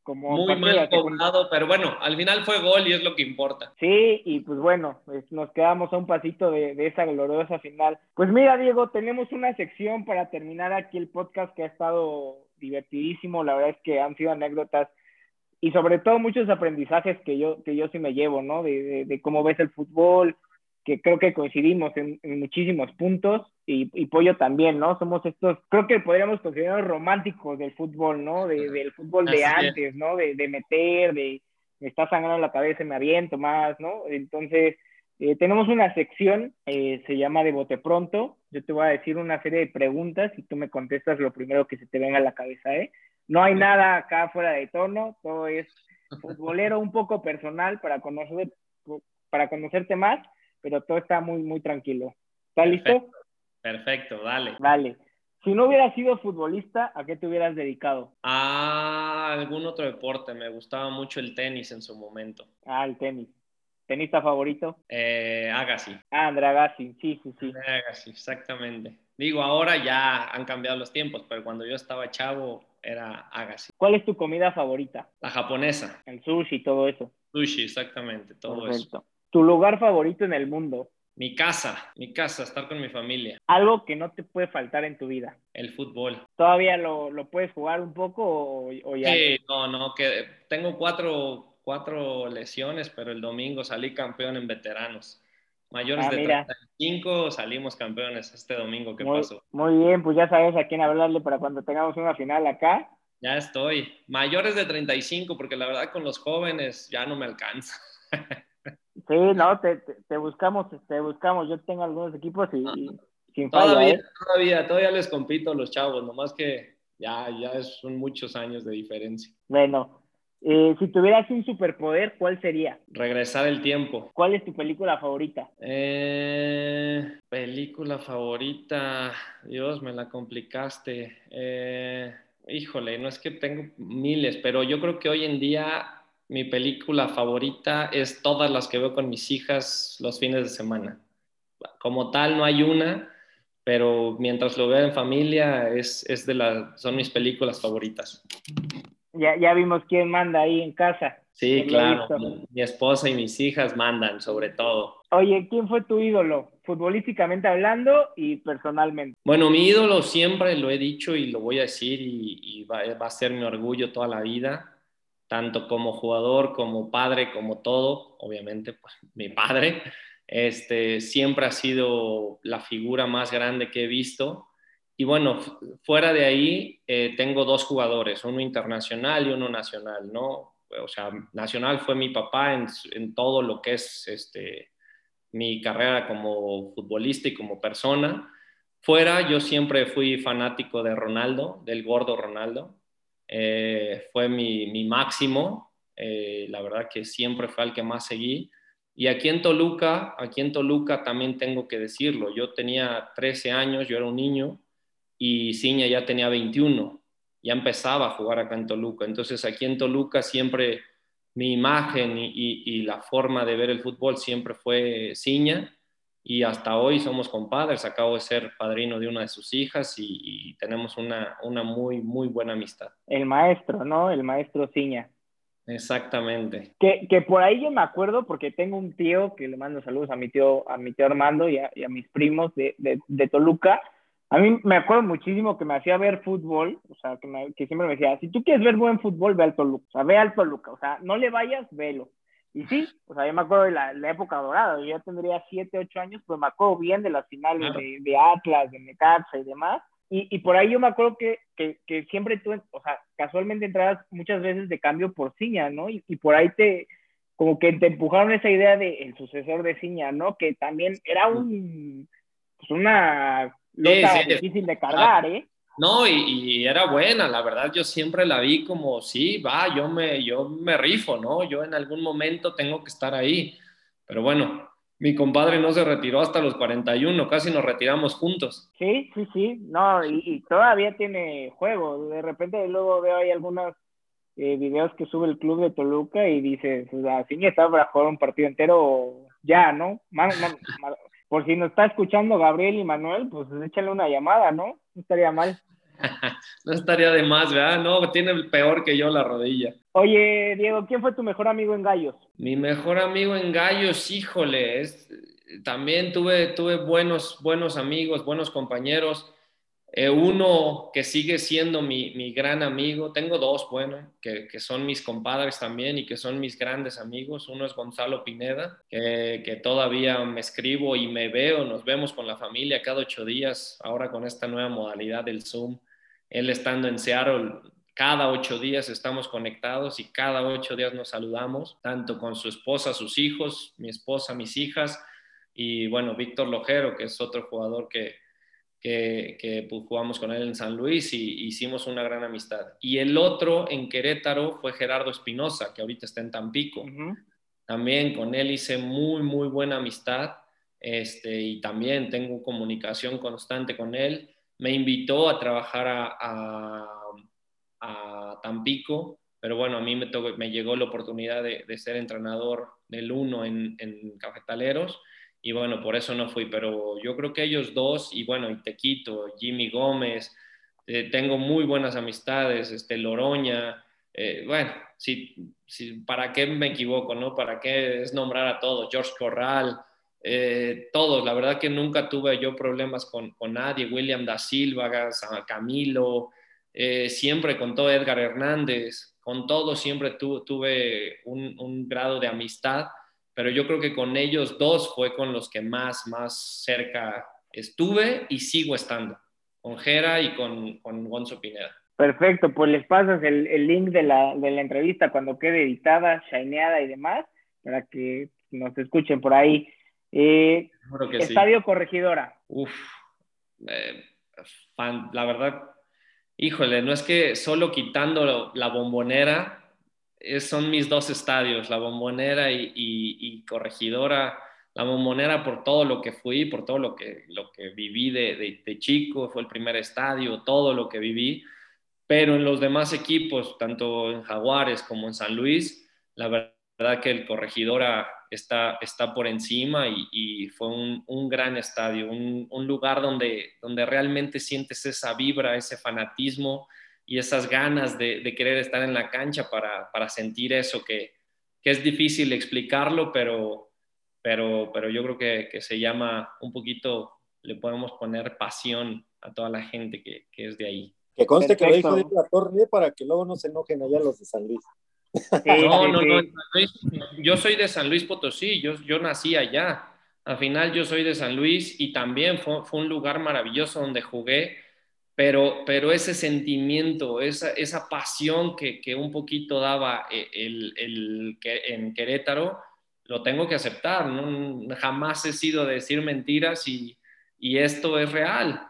como muy mal cobrado, pero bueno, al final fue gol y es lo que importa. Sí, y pues bueno, pues nos quedamos a un pasito de, de, esa gloriosa final. Pues mira, Diego, tenemos una sección para terminar aquí el podcast que ha estado divertidísimo, la verdad es que han sido anécdotas y sobre todo muchos aprendizajes que yo, que yo sí me llevo, ¿no? De, de cómo ves el fútbol, que creo que coincidimos en, muchísimos puntos y, Pollo también, ¿no? Somos estos, creo que podríamos considerar románticos del fútbol, ¿no? del fútbol de antes, ¿no? De, meter, de me está sangrando la cabeza, me aviento más, ¿no? Entonces, eh, tenemos una sección, eh, se llama de bote pronto. Yo te voy a decir una serie de preguntas y tú me contestas lo primero que se te venga a la cabeza, ¿eh? No hay nada acá fuera de tono, todo es futbolero, un poco personal para conocer, para conocerte más pero todo está muy, muy tranquilo. ¿Está listo? Perfecto, dale. Dale. Si no hubieras sido futbolista, ¿a qué te hubieras dedicado? A algún otro deporte. Me gustaba mucho el tenis en su momento. Ah, el tenis. ¿Tenista favorito? Eh, Agassi. Ah, André Agassi, sí, sí, sí. Agassi, exactamente. Digo, ahora ya han cambiado los tiempos, pero cuando yo estaba chavo era Agassi. ¿Cuál es tu comida favorita? La japonesa. El sushi, todo eso. Sushi, exactamente, todo Perfecto. eso. ¿Tu lugar favorito en el mundo? Mi casa, mi casa, estar con mi familia. Algo que no te puede faltar en tu vida. El fútbol. ¿Todavía lo, puedes jugar un poco o, ya? Sí, no, no, que tengo cuatro, cuatro lesiones, pero el domingo salí campeón en veteranos. Mayores ah, de 35 salimos campeones este domingo que pasó. Muy bien, pues ya sabes a quién hablarle para cuando tengamos una final acá. Ya estoy. Mayores de 35, porque la verdad con los jóvenes ya no me alcanza. Sí, no, te, te, buscamos, te buscamos. Yo tengo algunos equipos y, sin todavía, ¿eh? todavía, todavía les compito a los chavos, nomás que ya, ya son muchos años de diferencia. Bueno, eh, si tuvieras un superpoder, ¿cuál sería? Regresar el tiempo. ¿Cuál es tu película favorita? Eh, película favorita, Dios, me la complicaste. híjole, no es que tengo miles, pero yo creo que hoy en día mi película favorita es todas las que veo con mis hijas los fines de semana. Como tal, no hay una, pero mientras lo veo en familia, es, es de la, son mis películas favoritas. Ya, ya vimos quién manda ahí en casa. Sí, claro. Mi, esposa y mis hijas mandan, sobre todo. Oye, ¿quién fue tu ídolo? Futbolísticamente hablando y personalmente. Bueno, mi ídolo siempre lo he dicho y lo voy a decir y, y va, va, a ser mi orgullo toda la vida tanto como jugador, como padre, como todo, obviamente, pues mi padre, este, siempre ha sido la figura más grande que he visto. Y bueno, fuera de ahí, eh, tengo dos jugadores, uno internacional y uno nacional, ¿no? O sea, nacional fue mi papá en, en todo lo que es este, mi carrera como futbolista y como persona. Fuera, yo siempre fui fanático de Ronaldo, del gordo Ronaldo. Eh, fue mi, máximo, eh, la verdad que siempre fue el que más seguí. Y aquí en Toluca, aquí en Toluca también tengo que decirlo, yo tenía 13 años, yo era un niño y Ciña ya tenía 21, ya empezaba a jugar acá en Toluca. Entonces aquí en Toluca siempre mi imagen y, y la forma de ver el fútbol siempre fue Ciña y hasta hoy somos compadres. Acabo de ser padrino de una de sus hijas y, tenemos una, una, muy, muy buena amistad. El maestro, ¿no? El maestro Ciña. Exactamente. Que, que, por ahí yo me acuerdo porque tengo un tío que le mando saludos a mi tío, a mi tío Armando y a, mis primos de, de, de, Toluca. A mí me acuerdo muchísimo que me hacía ver fútbol, o sea, que, me, que siempre me decía, si tú quieres ver buen fútbol, ve al Toluca, o sea, ve al Toluca, o sea, no le vayas, velo. Y sí, o sea, yo me acuerdo de la, época dorada, yo tendría 7, 8 años, pero me acuerdo bien de las finales de, de, Atlas, de Necaxa y demás. Y, y, por ahí yo me acuerdo que, que, que, siempre tú, o sea, casualmente entrabas muchas veces de cambio por Ciña, ¿no? Y, y, por ahí te, como que te empujaron esa idea de el sucesor de Ciña, ¿no? Que también era un, pues una lota difícil de cargar, ¿eh? No, y, era buena, la verdad yo siempre la vi como, sí, va, yo me, yo me rifo, ¿no? Yo en algún momento tengo que estar ahí. Pero bueno, mi compadre no se retiró hasta los 41, casi nos retiramos juntos. Sí, sí, sí, no, y, todavía tiene juego. De repente luego veo ahí algunos eh, videos que sube el club de Toluca y dice, pues, así está para jugar un partido entero ya, ¿no? por si nos está escuchando Gabriel y Manuel, pues échale una llamada, ¿no? No estaría mal. no estaría de más, ¿verdad? No, tiene el peor que yo la rodilla. Oye, Diego, ¿quién fue tu mejor amigo en Gallos? Mi mejor amigo en Gallos, híjole, también tuve, tuve buenos, buenos amigos, buenos compañeros. Eh, uno que sigue siendo mi, mi, gran amigo, tengo dos, bueno, que, que, son mis compadres también y que son mis grandes amigos. Uno es Gonzalo Pineda, que, que, todavía me escribo y me veo, nos vemos con la familia cada ocho días, ahora con esta nueva modalidad del Zoom él estando en Seattle, cada ocho días estamos conectados y cada ocho días nos saludamos, tanto con su esposa, sus hijos, mi esposa, mis hijas, y bueno, Víctor Lojero, que es otro jugador que, que, pues, jugamos con él en San Luis y hicimos una gran amistad. Y el otro en Querétaro fue Gerardo Espinosa, que ahorita está en Tampico. También con él hice muy, muy buena amistad este, y también tengo comunicación constante con él me invitó a trabajar a, Tampico, pero bueno, a mí me, me llegó la oportunidad de, ser entrenador del uno en, Cafetaleros y bueno, por eso no fui, pero yo creo que ellos dos, y bueno, y Tequito, Jimmy Gómez, eh, tengo muy buenas amistades, este, Loroña, eh, bueno, si, ¿para qué me equivoco, no? ¿Para qué es nombrar a todos? George Corral, eh, todos, la verdad que nunca tuve yo problemas con, con nadie, William da Silva, Camilo, eh, siempre con todo Edgar Hernández, con todos siempre tuve un, grado de amistad, pero yo creo que con ellos dos fue con los que más, más cerca estuve y sigo estando, con Jera y con, con Gonzo Pineda. Perfecto, pues les pasas el, el link de la, de la, entrevista cuando quede editada, shineada y demás, para que nos escuchen por ahí. Eh, Estadio Corregidora. Uf, eh, la verdad, híjole, no es que solo quitando la bombonera, son mis dos estadios, la bombonera y, corregidora. La bombonera por todo lo que fui, por todo lo que, lo que viví de, de, chico, fue el primer estadio, todo lo que viví. Pero en los demás equipos, tanto en Jaguares como en San Luis, la verdad que el corregidora está, está por encima y, fue un, gran estadio, un, lugar donde, donde realmente sientes esa vibra, ese fanatismo y esas ganas de, querer estar en la cancha para, para sentir eso que, que, es difícil explicarlo, pero, pero, pero yo creo que, que, se llama un poquito, le podemos poner pasión a toda la gente que, que es de ahí. Que conste que lo dijo de la torre para que luego no se enojen allá los de San Luis no, no, no, yo soy de San Luis Potosí, yo, yo nací allá. Al final yo soy de San Luis y también fue, fue un lugar maravilloso donde jugué, pero, pero ese sentimiento, esa, esa pasión que, que, un poquito daba eh, el, el, en Querétaro, lo tengo que aceptar. ¿no? Jamás he sido de decir mentiras y, y esto es real.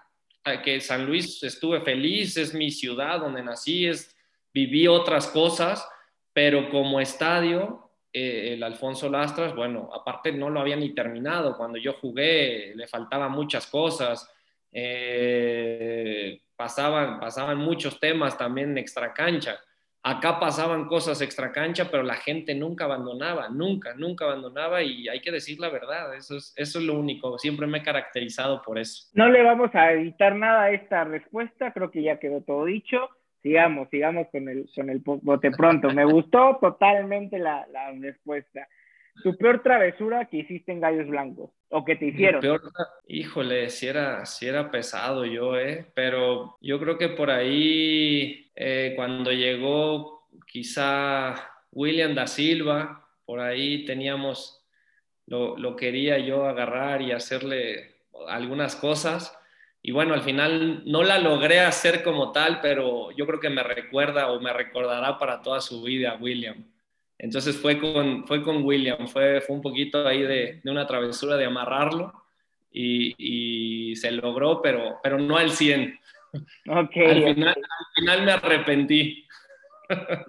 Que San Luis estuve feliz, es mi ciudad donde nací, es, viví otras cosas pero como estadio, eh, el Alfonso Lastras, bueno, aparte no lo había ni terminado, cuando yo jugué le faltaban muchas cosas, eh, pasaban, pasaban muchos temas también en extracancha. Acá pasaban cosas extracancha, pero la gente nunca abandonaba, nunca, nunca abandonaba. Y hay que decir la verdad, eso es, eso es lo único, siempre me he caracterizado por eso. No le vamos a editar nada a esta respuesta, creo que ya quedó todo dicho sigamos, sigamos con el, con el bote pronto. Me gustó totalmente la, la respuesta. Tu peor travesura que hiciste en Gallos Blancos o que te hicieron. Peor, híjole, si era, si era pesado yo, ¿eh? Pero yo creo que por ahí, eh, cuando llegó quizá William da Silva, por ahí teníamos, lo, lo quería yo agarrar y hacerle algunas cosas. Y bueno, al final no la logré hacer como tal, pero yo creo que me recuerda o me recordará para toda su vida William. Entonces fue con, fue con William, fue, fue un poquito ahí de, de una travesura de amarrarlo y, y, se logró, pero, pero no al 100. Okay, al, final, al final me arrepentí.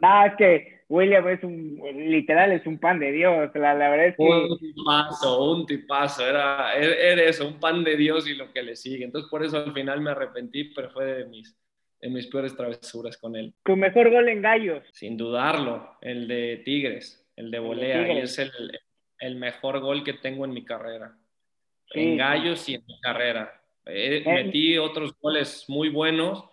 Nada, es que William es un, literal, es un pan de Dios. La, la verdad es que... Un tipazo, un tipazo. Era, era eso, un pan de Dios y lo que le sigue. Entonces, por eso al final me arrepentí, pero fue de mis, en mis peores travesuras con él. ¿Tu mejor gol en gallos? Sin dudarlo, el de Tigres, el de volea, y es el, el, mejor gol que tengo en mi carrera. En gallos y en mi carrera. Eh, metí otros goles muy buenos.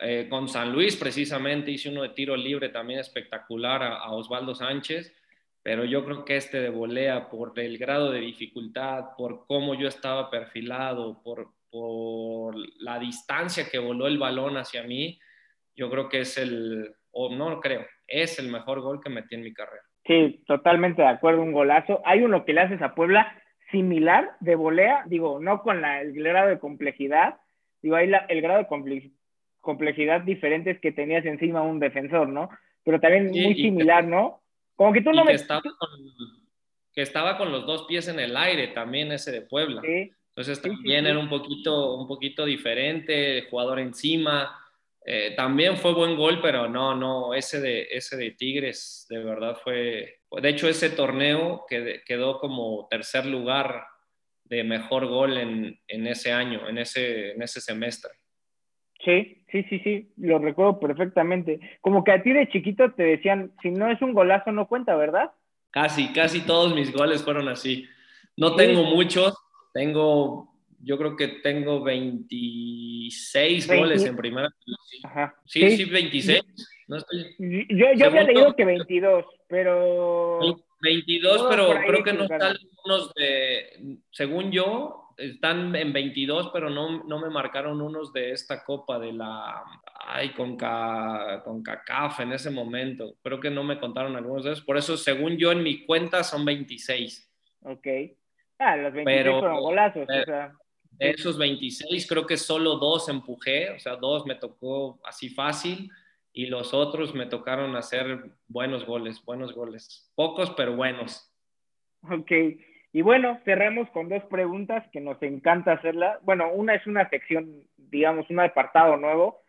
Eh, con San Luis precisamente hice uno de tiro libre también espectacular a, Osvaldo Sánchez, pero yo creo que este de volea, por el grado de dificultad, por cómo yo estaba perfilado, por, la distancia que voló el balón hacia mí, yo creo que es el, o no creo, es el mejor gol que metí en mi carrera. Sí, totalmente de acuerdo, un golazo. Hay uno que le haces a Puebla similar de volea, digo, no con la, el grado de complejidad, digo, ahí el grado de complejidad diferente que tenías encima un defensor, ¿no? Pero también muy similar, ¿no? Como que tú no me... Que estaba, con, que estaba con los dos pies en el aire también ese de Puebla. Sí, entonces también era un poquito, un poquito diferente, jugador encima. Eh, también fue buen gol, pero no, no, ese de, ese de Tigres de verdad fue... De hecho, ese torneo quedó como tercer lugar de mejor gol en, en ese año, en ese, en ese semestre. Sí, sí, sí, sí, lo recuerdo perfectamente. Como que a ti de chiquito te decían, si no es un golazo no cuenta, ¿verdad? Casi, casi todos mis goles fueron así. No tengo muchos, tengo, yo creo que tengo 26 goles en primera. Sí, sí, 26. yo, yo había leído que 22, pero... 22, pero creo que no están unos de, según yo, están en 22, pero no, no me marcaron unos de esta copa de la, ay, con, con CACAF en ese momento. Creo que no me contaron algunos de esos. Por eso, según yo, en mi cuenta son 26. Ok. Ah, los 26 pero, fueron golazos. De, o sea. de esos 26, creo que solo dos empujé, o sea, dos me tocó así fácil y los otros me tocaron hacer buenos goles, buenos goles. Pocos, pero buenos. Ok. Y bueno, cerremos con dos preguntas que nos encanta hacerla. Bueno, una es una sección, digamos, un apartado nuevo,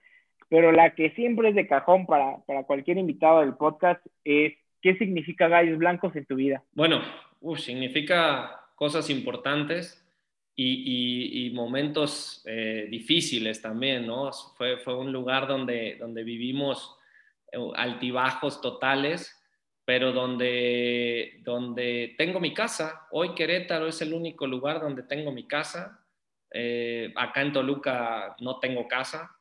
pero la que siempre es de cajón para, para cualquier invitado del podcast es, ¿qué significa Gallos Blancos en tu vida? Bueno, significa cosas importantes y, y, momentos eh, difíciles también, ¿no? Fue, fue un lugar donde, donde vivimos eh, altibajos totales, pero donde, donde tengo mi casa. Hoy Querétaro es el único lugar donde tengo mi casa. Eh, acá en Toluca no tengo casa.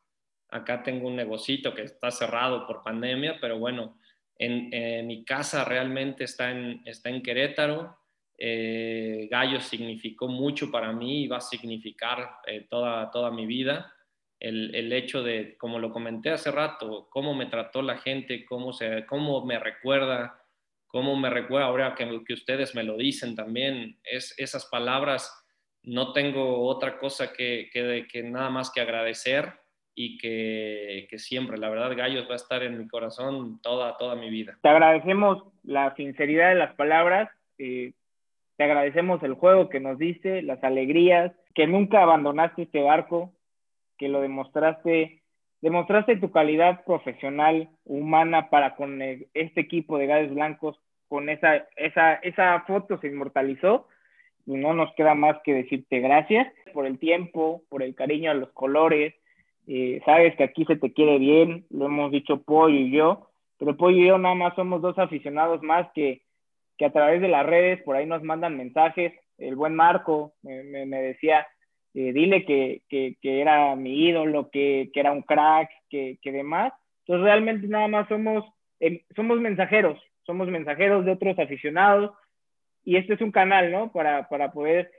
Acá tengo un negocito que está cerrado por pandemia, pero bueno, en, mi casa realmente está en, está en Querétaro eh, Gallo significó mucho para mí y va a significar eh, toda, toda mi vida. El, el, hecho de, como lo comenté hace rato, cómo me trató la gente, cómo, se, cómo me recuerda, cómo me recuerda ahora que, que ustedes me lo dicen también, es, esas palabras, no tengo otra cosa que, que, que nada más que agradecer y que, que, siempre, la verdad, Gallos va a estar en mi corazón toda, toda mi vida. Te agradecemos la sinceridad de las palabras. Eh, te agradecemos el juego que nos diste, las alegrías, que nunca abandonaste este barco, que lo demostraste, demostraste tu calidad profesional, humana para con este equipo de Gales Blancos, con esa, esa, esa foto se inmortalizó y no nos queda más que decirte gracias por el tiempo, por el cariño a los colores. Eh, sabes que aquí se te quiere bien, lo hemos dicho Pollo y yo, pero Pollo y yo nada más somos dos aficionados más que que a través de las redes por ahí nos mandan mensajes. El buen Marco me, me, decía, eh, dile que, que, que, era mi ídolo, que, que era un crack, que, demás. Entonces realmente nada más somos, em, somos mensajeros, somos mensajeros de otros aficionados y este es un canal, ¿no? Para, para poder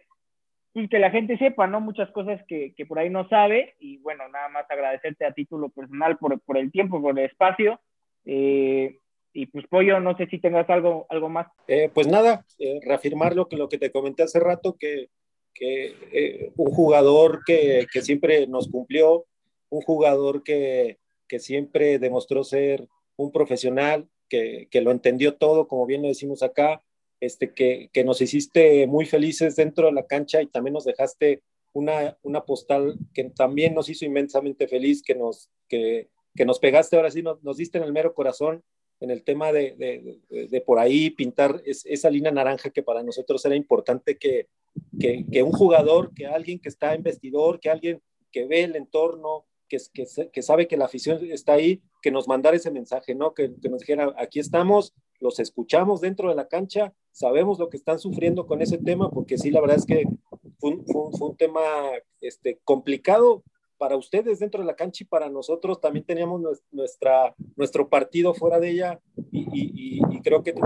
pues, que la gente sepa, ¿no? Muchas cosas que, que, por ahí no sabe y bueno, nada más agradecerte a título personal por, por el tiempo, por el espacio. Eh, y pues Pollo, no sé si tengas algo, algo más. Eh, pues nada, eh, reafirmar lo que, lo que te comenté hace rato, que, que eh, un jugador que, que, siempre nos cumplió, un jugador que, que siempre demostró ser un profesional, que, que, lo entendió todo, como bien lo decimos acá, este, que, que nos hiciste muy felices dentro de la cancha y también nos dejaste una, una postal que también nos hizo inmensamente feliz, que nos, que, que nos pegaste ahora sí, nos, nos diste en el mero corazón en el tema de, de, de por ahí pintar es, esa línea naranja que para nosotros era importante que, que, que, un jugador, que alguien que está en vestidor, que alguien que ve el entorno, que, que, que sabe que la afición está ahí, que nos mandara ese mensaje, ¿no? Que, que, nos dijera, aquí estamos, los escuchamos dentro de la cancha, sabemos lo que están sufriendo con ese tema, porque sí, la verdad es que fue un, fue un, fue un tema este, complicado, para ustedes dentro de la cancha y para nosotros también teníamos nuestra, nuestro partido fuera de ella y, y, y creo que, que,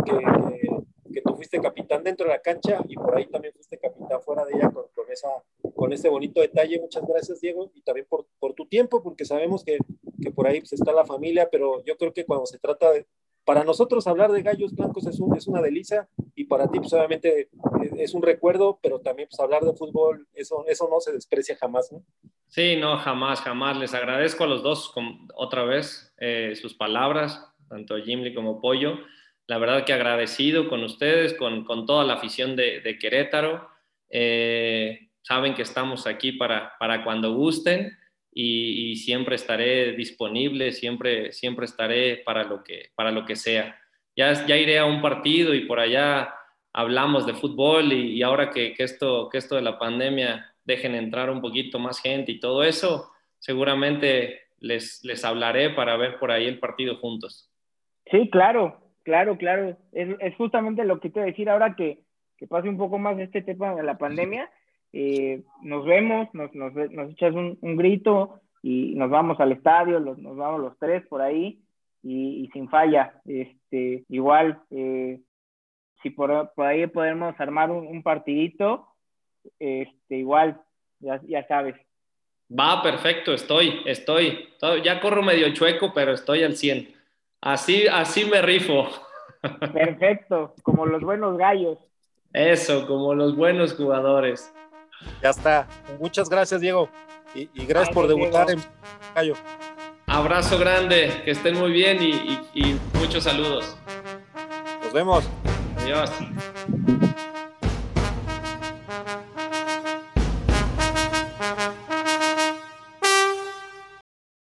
que, tú fuiste capitán dentro de la cancha y por ahí también fuiste capitán fuera de ella con, con, esa, con ese bonito detalle. Muchas gracias, Diego, y también por, por tu tiempo, porque sabemos que, que por ahí pues, está la familia, pero yo creo que cuando se trata de, para nosotros hablar de gallos blancos es, un, es una delicia y para ti pues obviamente es un recuerdo, pero también pues hablar de fútbol, eso, eso no se desprecia jamás, ¿no? Sí, no, jamás, jamás. Les agradezco a los dos con, otra vez eh, sus palabras, tanto Jimmy como Pollo. La verdad que agradecido con ustedes, con, con toda la afición de, de Querétaro. Eh, saben que estamos aquí para, para cuando gusten y, y, siempre estaré disponible, siempre, siempre estaré para lo que, para lo que sea. Ya, ya iré a un partido y por allá hablamos de fútbol y, y ahora que, que, esto, que esto de la pandemia dejen entrar un poquito más gente y todo eso, seguramente les, les hablaré para ver por ahí el partido juntos. Sí, claro, claro, claro. Es, es justamente lo que te decir ahora que, que, pase un poco más este tema de la pandemia. Eh, nos vemos, nos, nos, nos echas un, un, grito y nos vamos al estadio, los, nos vamos los tres por ahí y, y sin falla. Este, igual, eh, si por, por, ahí podemos armar un, un partidito, este, igual, ya, ya, sabes. Va, perfecto, estoy, estoy. Ya corro medio chueco, pero estoy al 100. Así, así me rifo. Perfecto, como los buenos gallos. Eso, como los buenos jugadores. Ya está. Muchas gracias, Diego. Y, y gracias Ay, por debutar Diego. en Gallo. Abrazo grande, que estén muy bien y, y, y muchos saludos. Nos vemos. Adiós.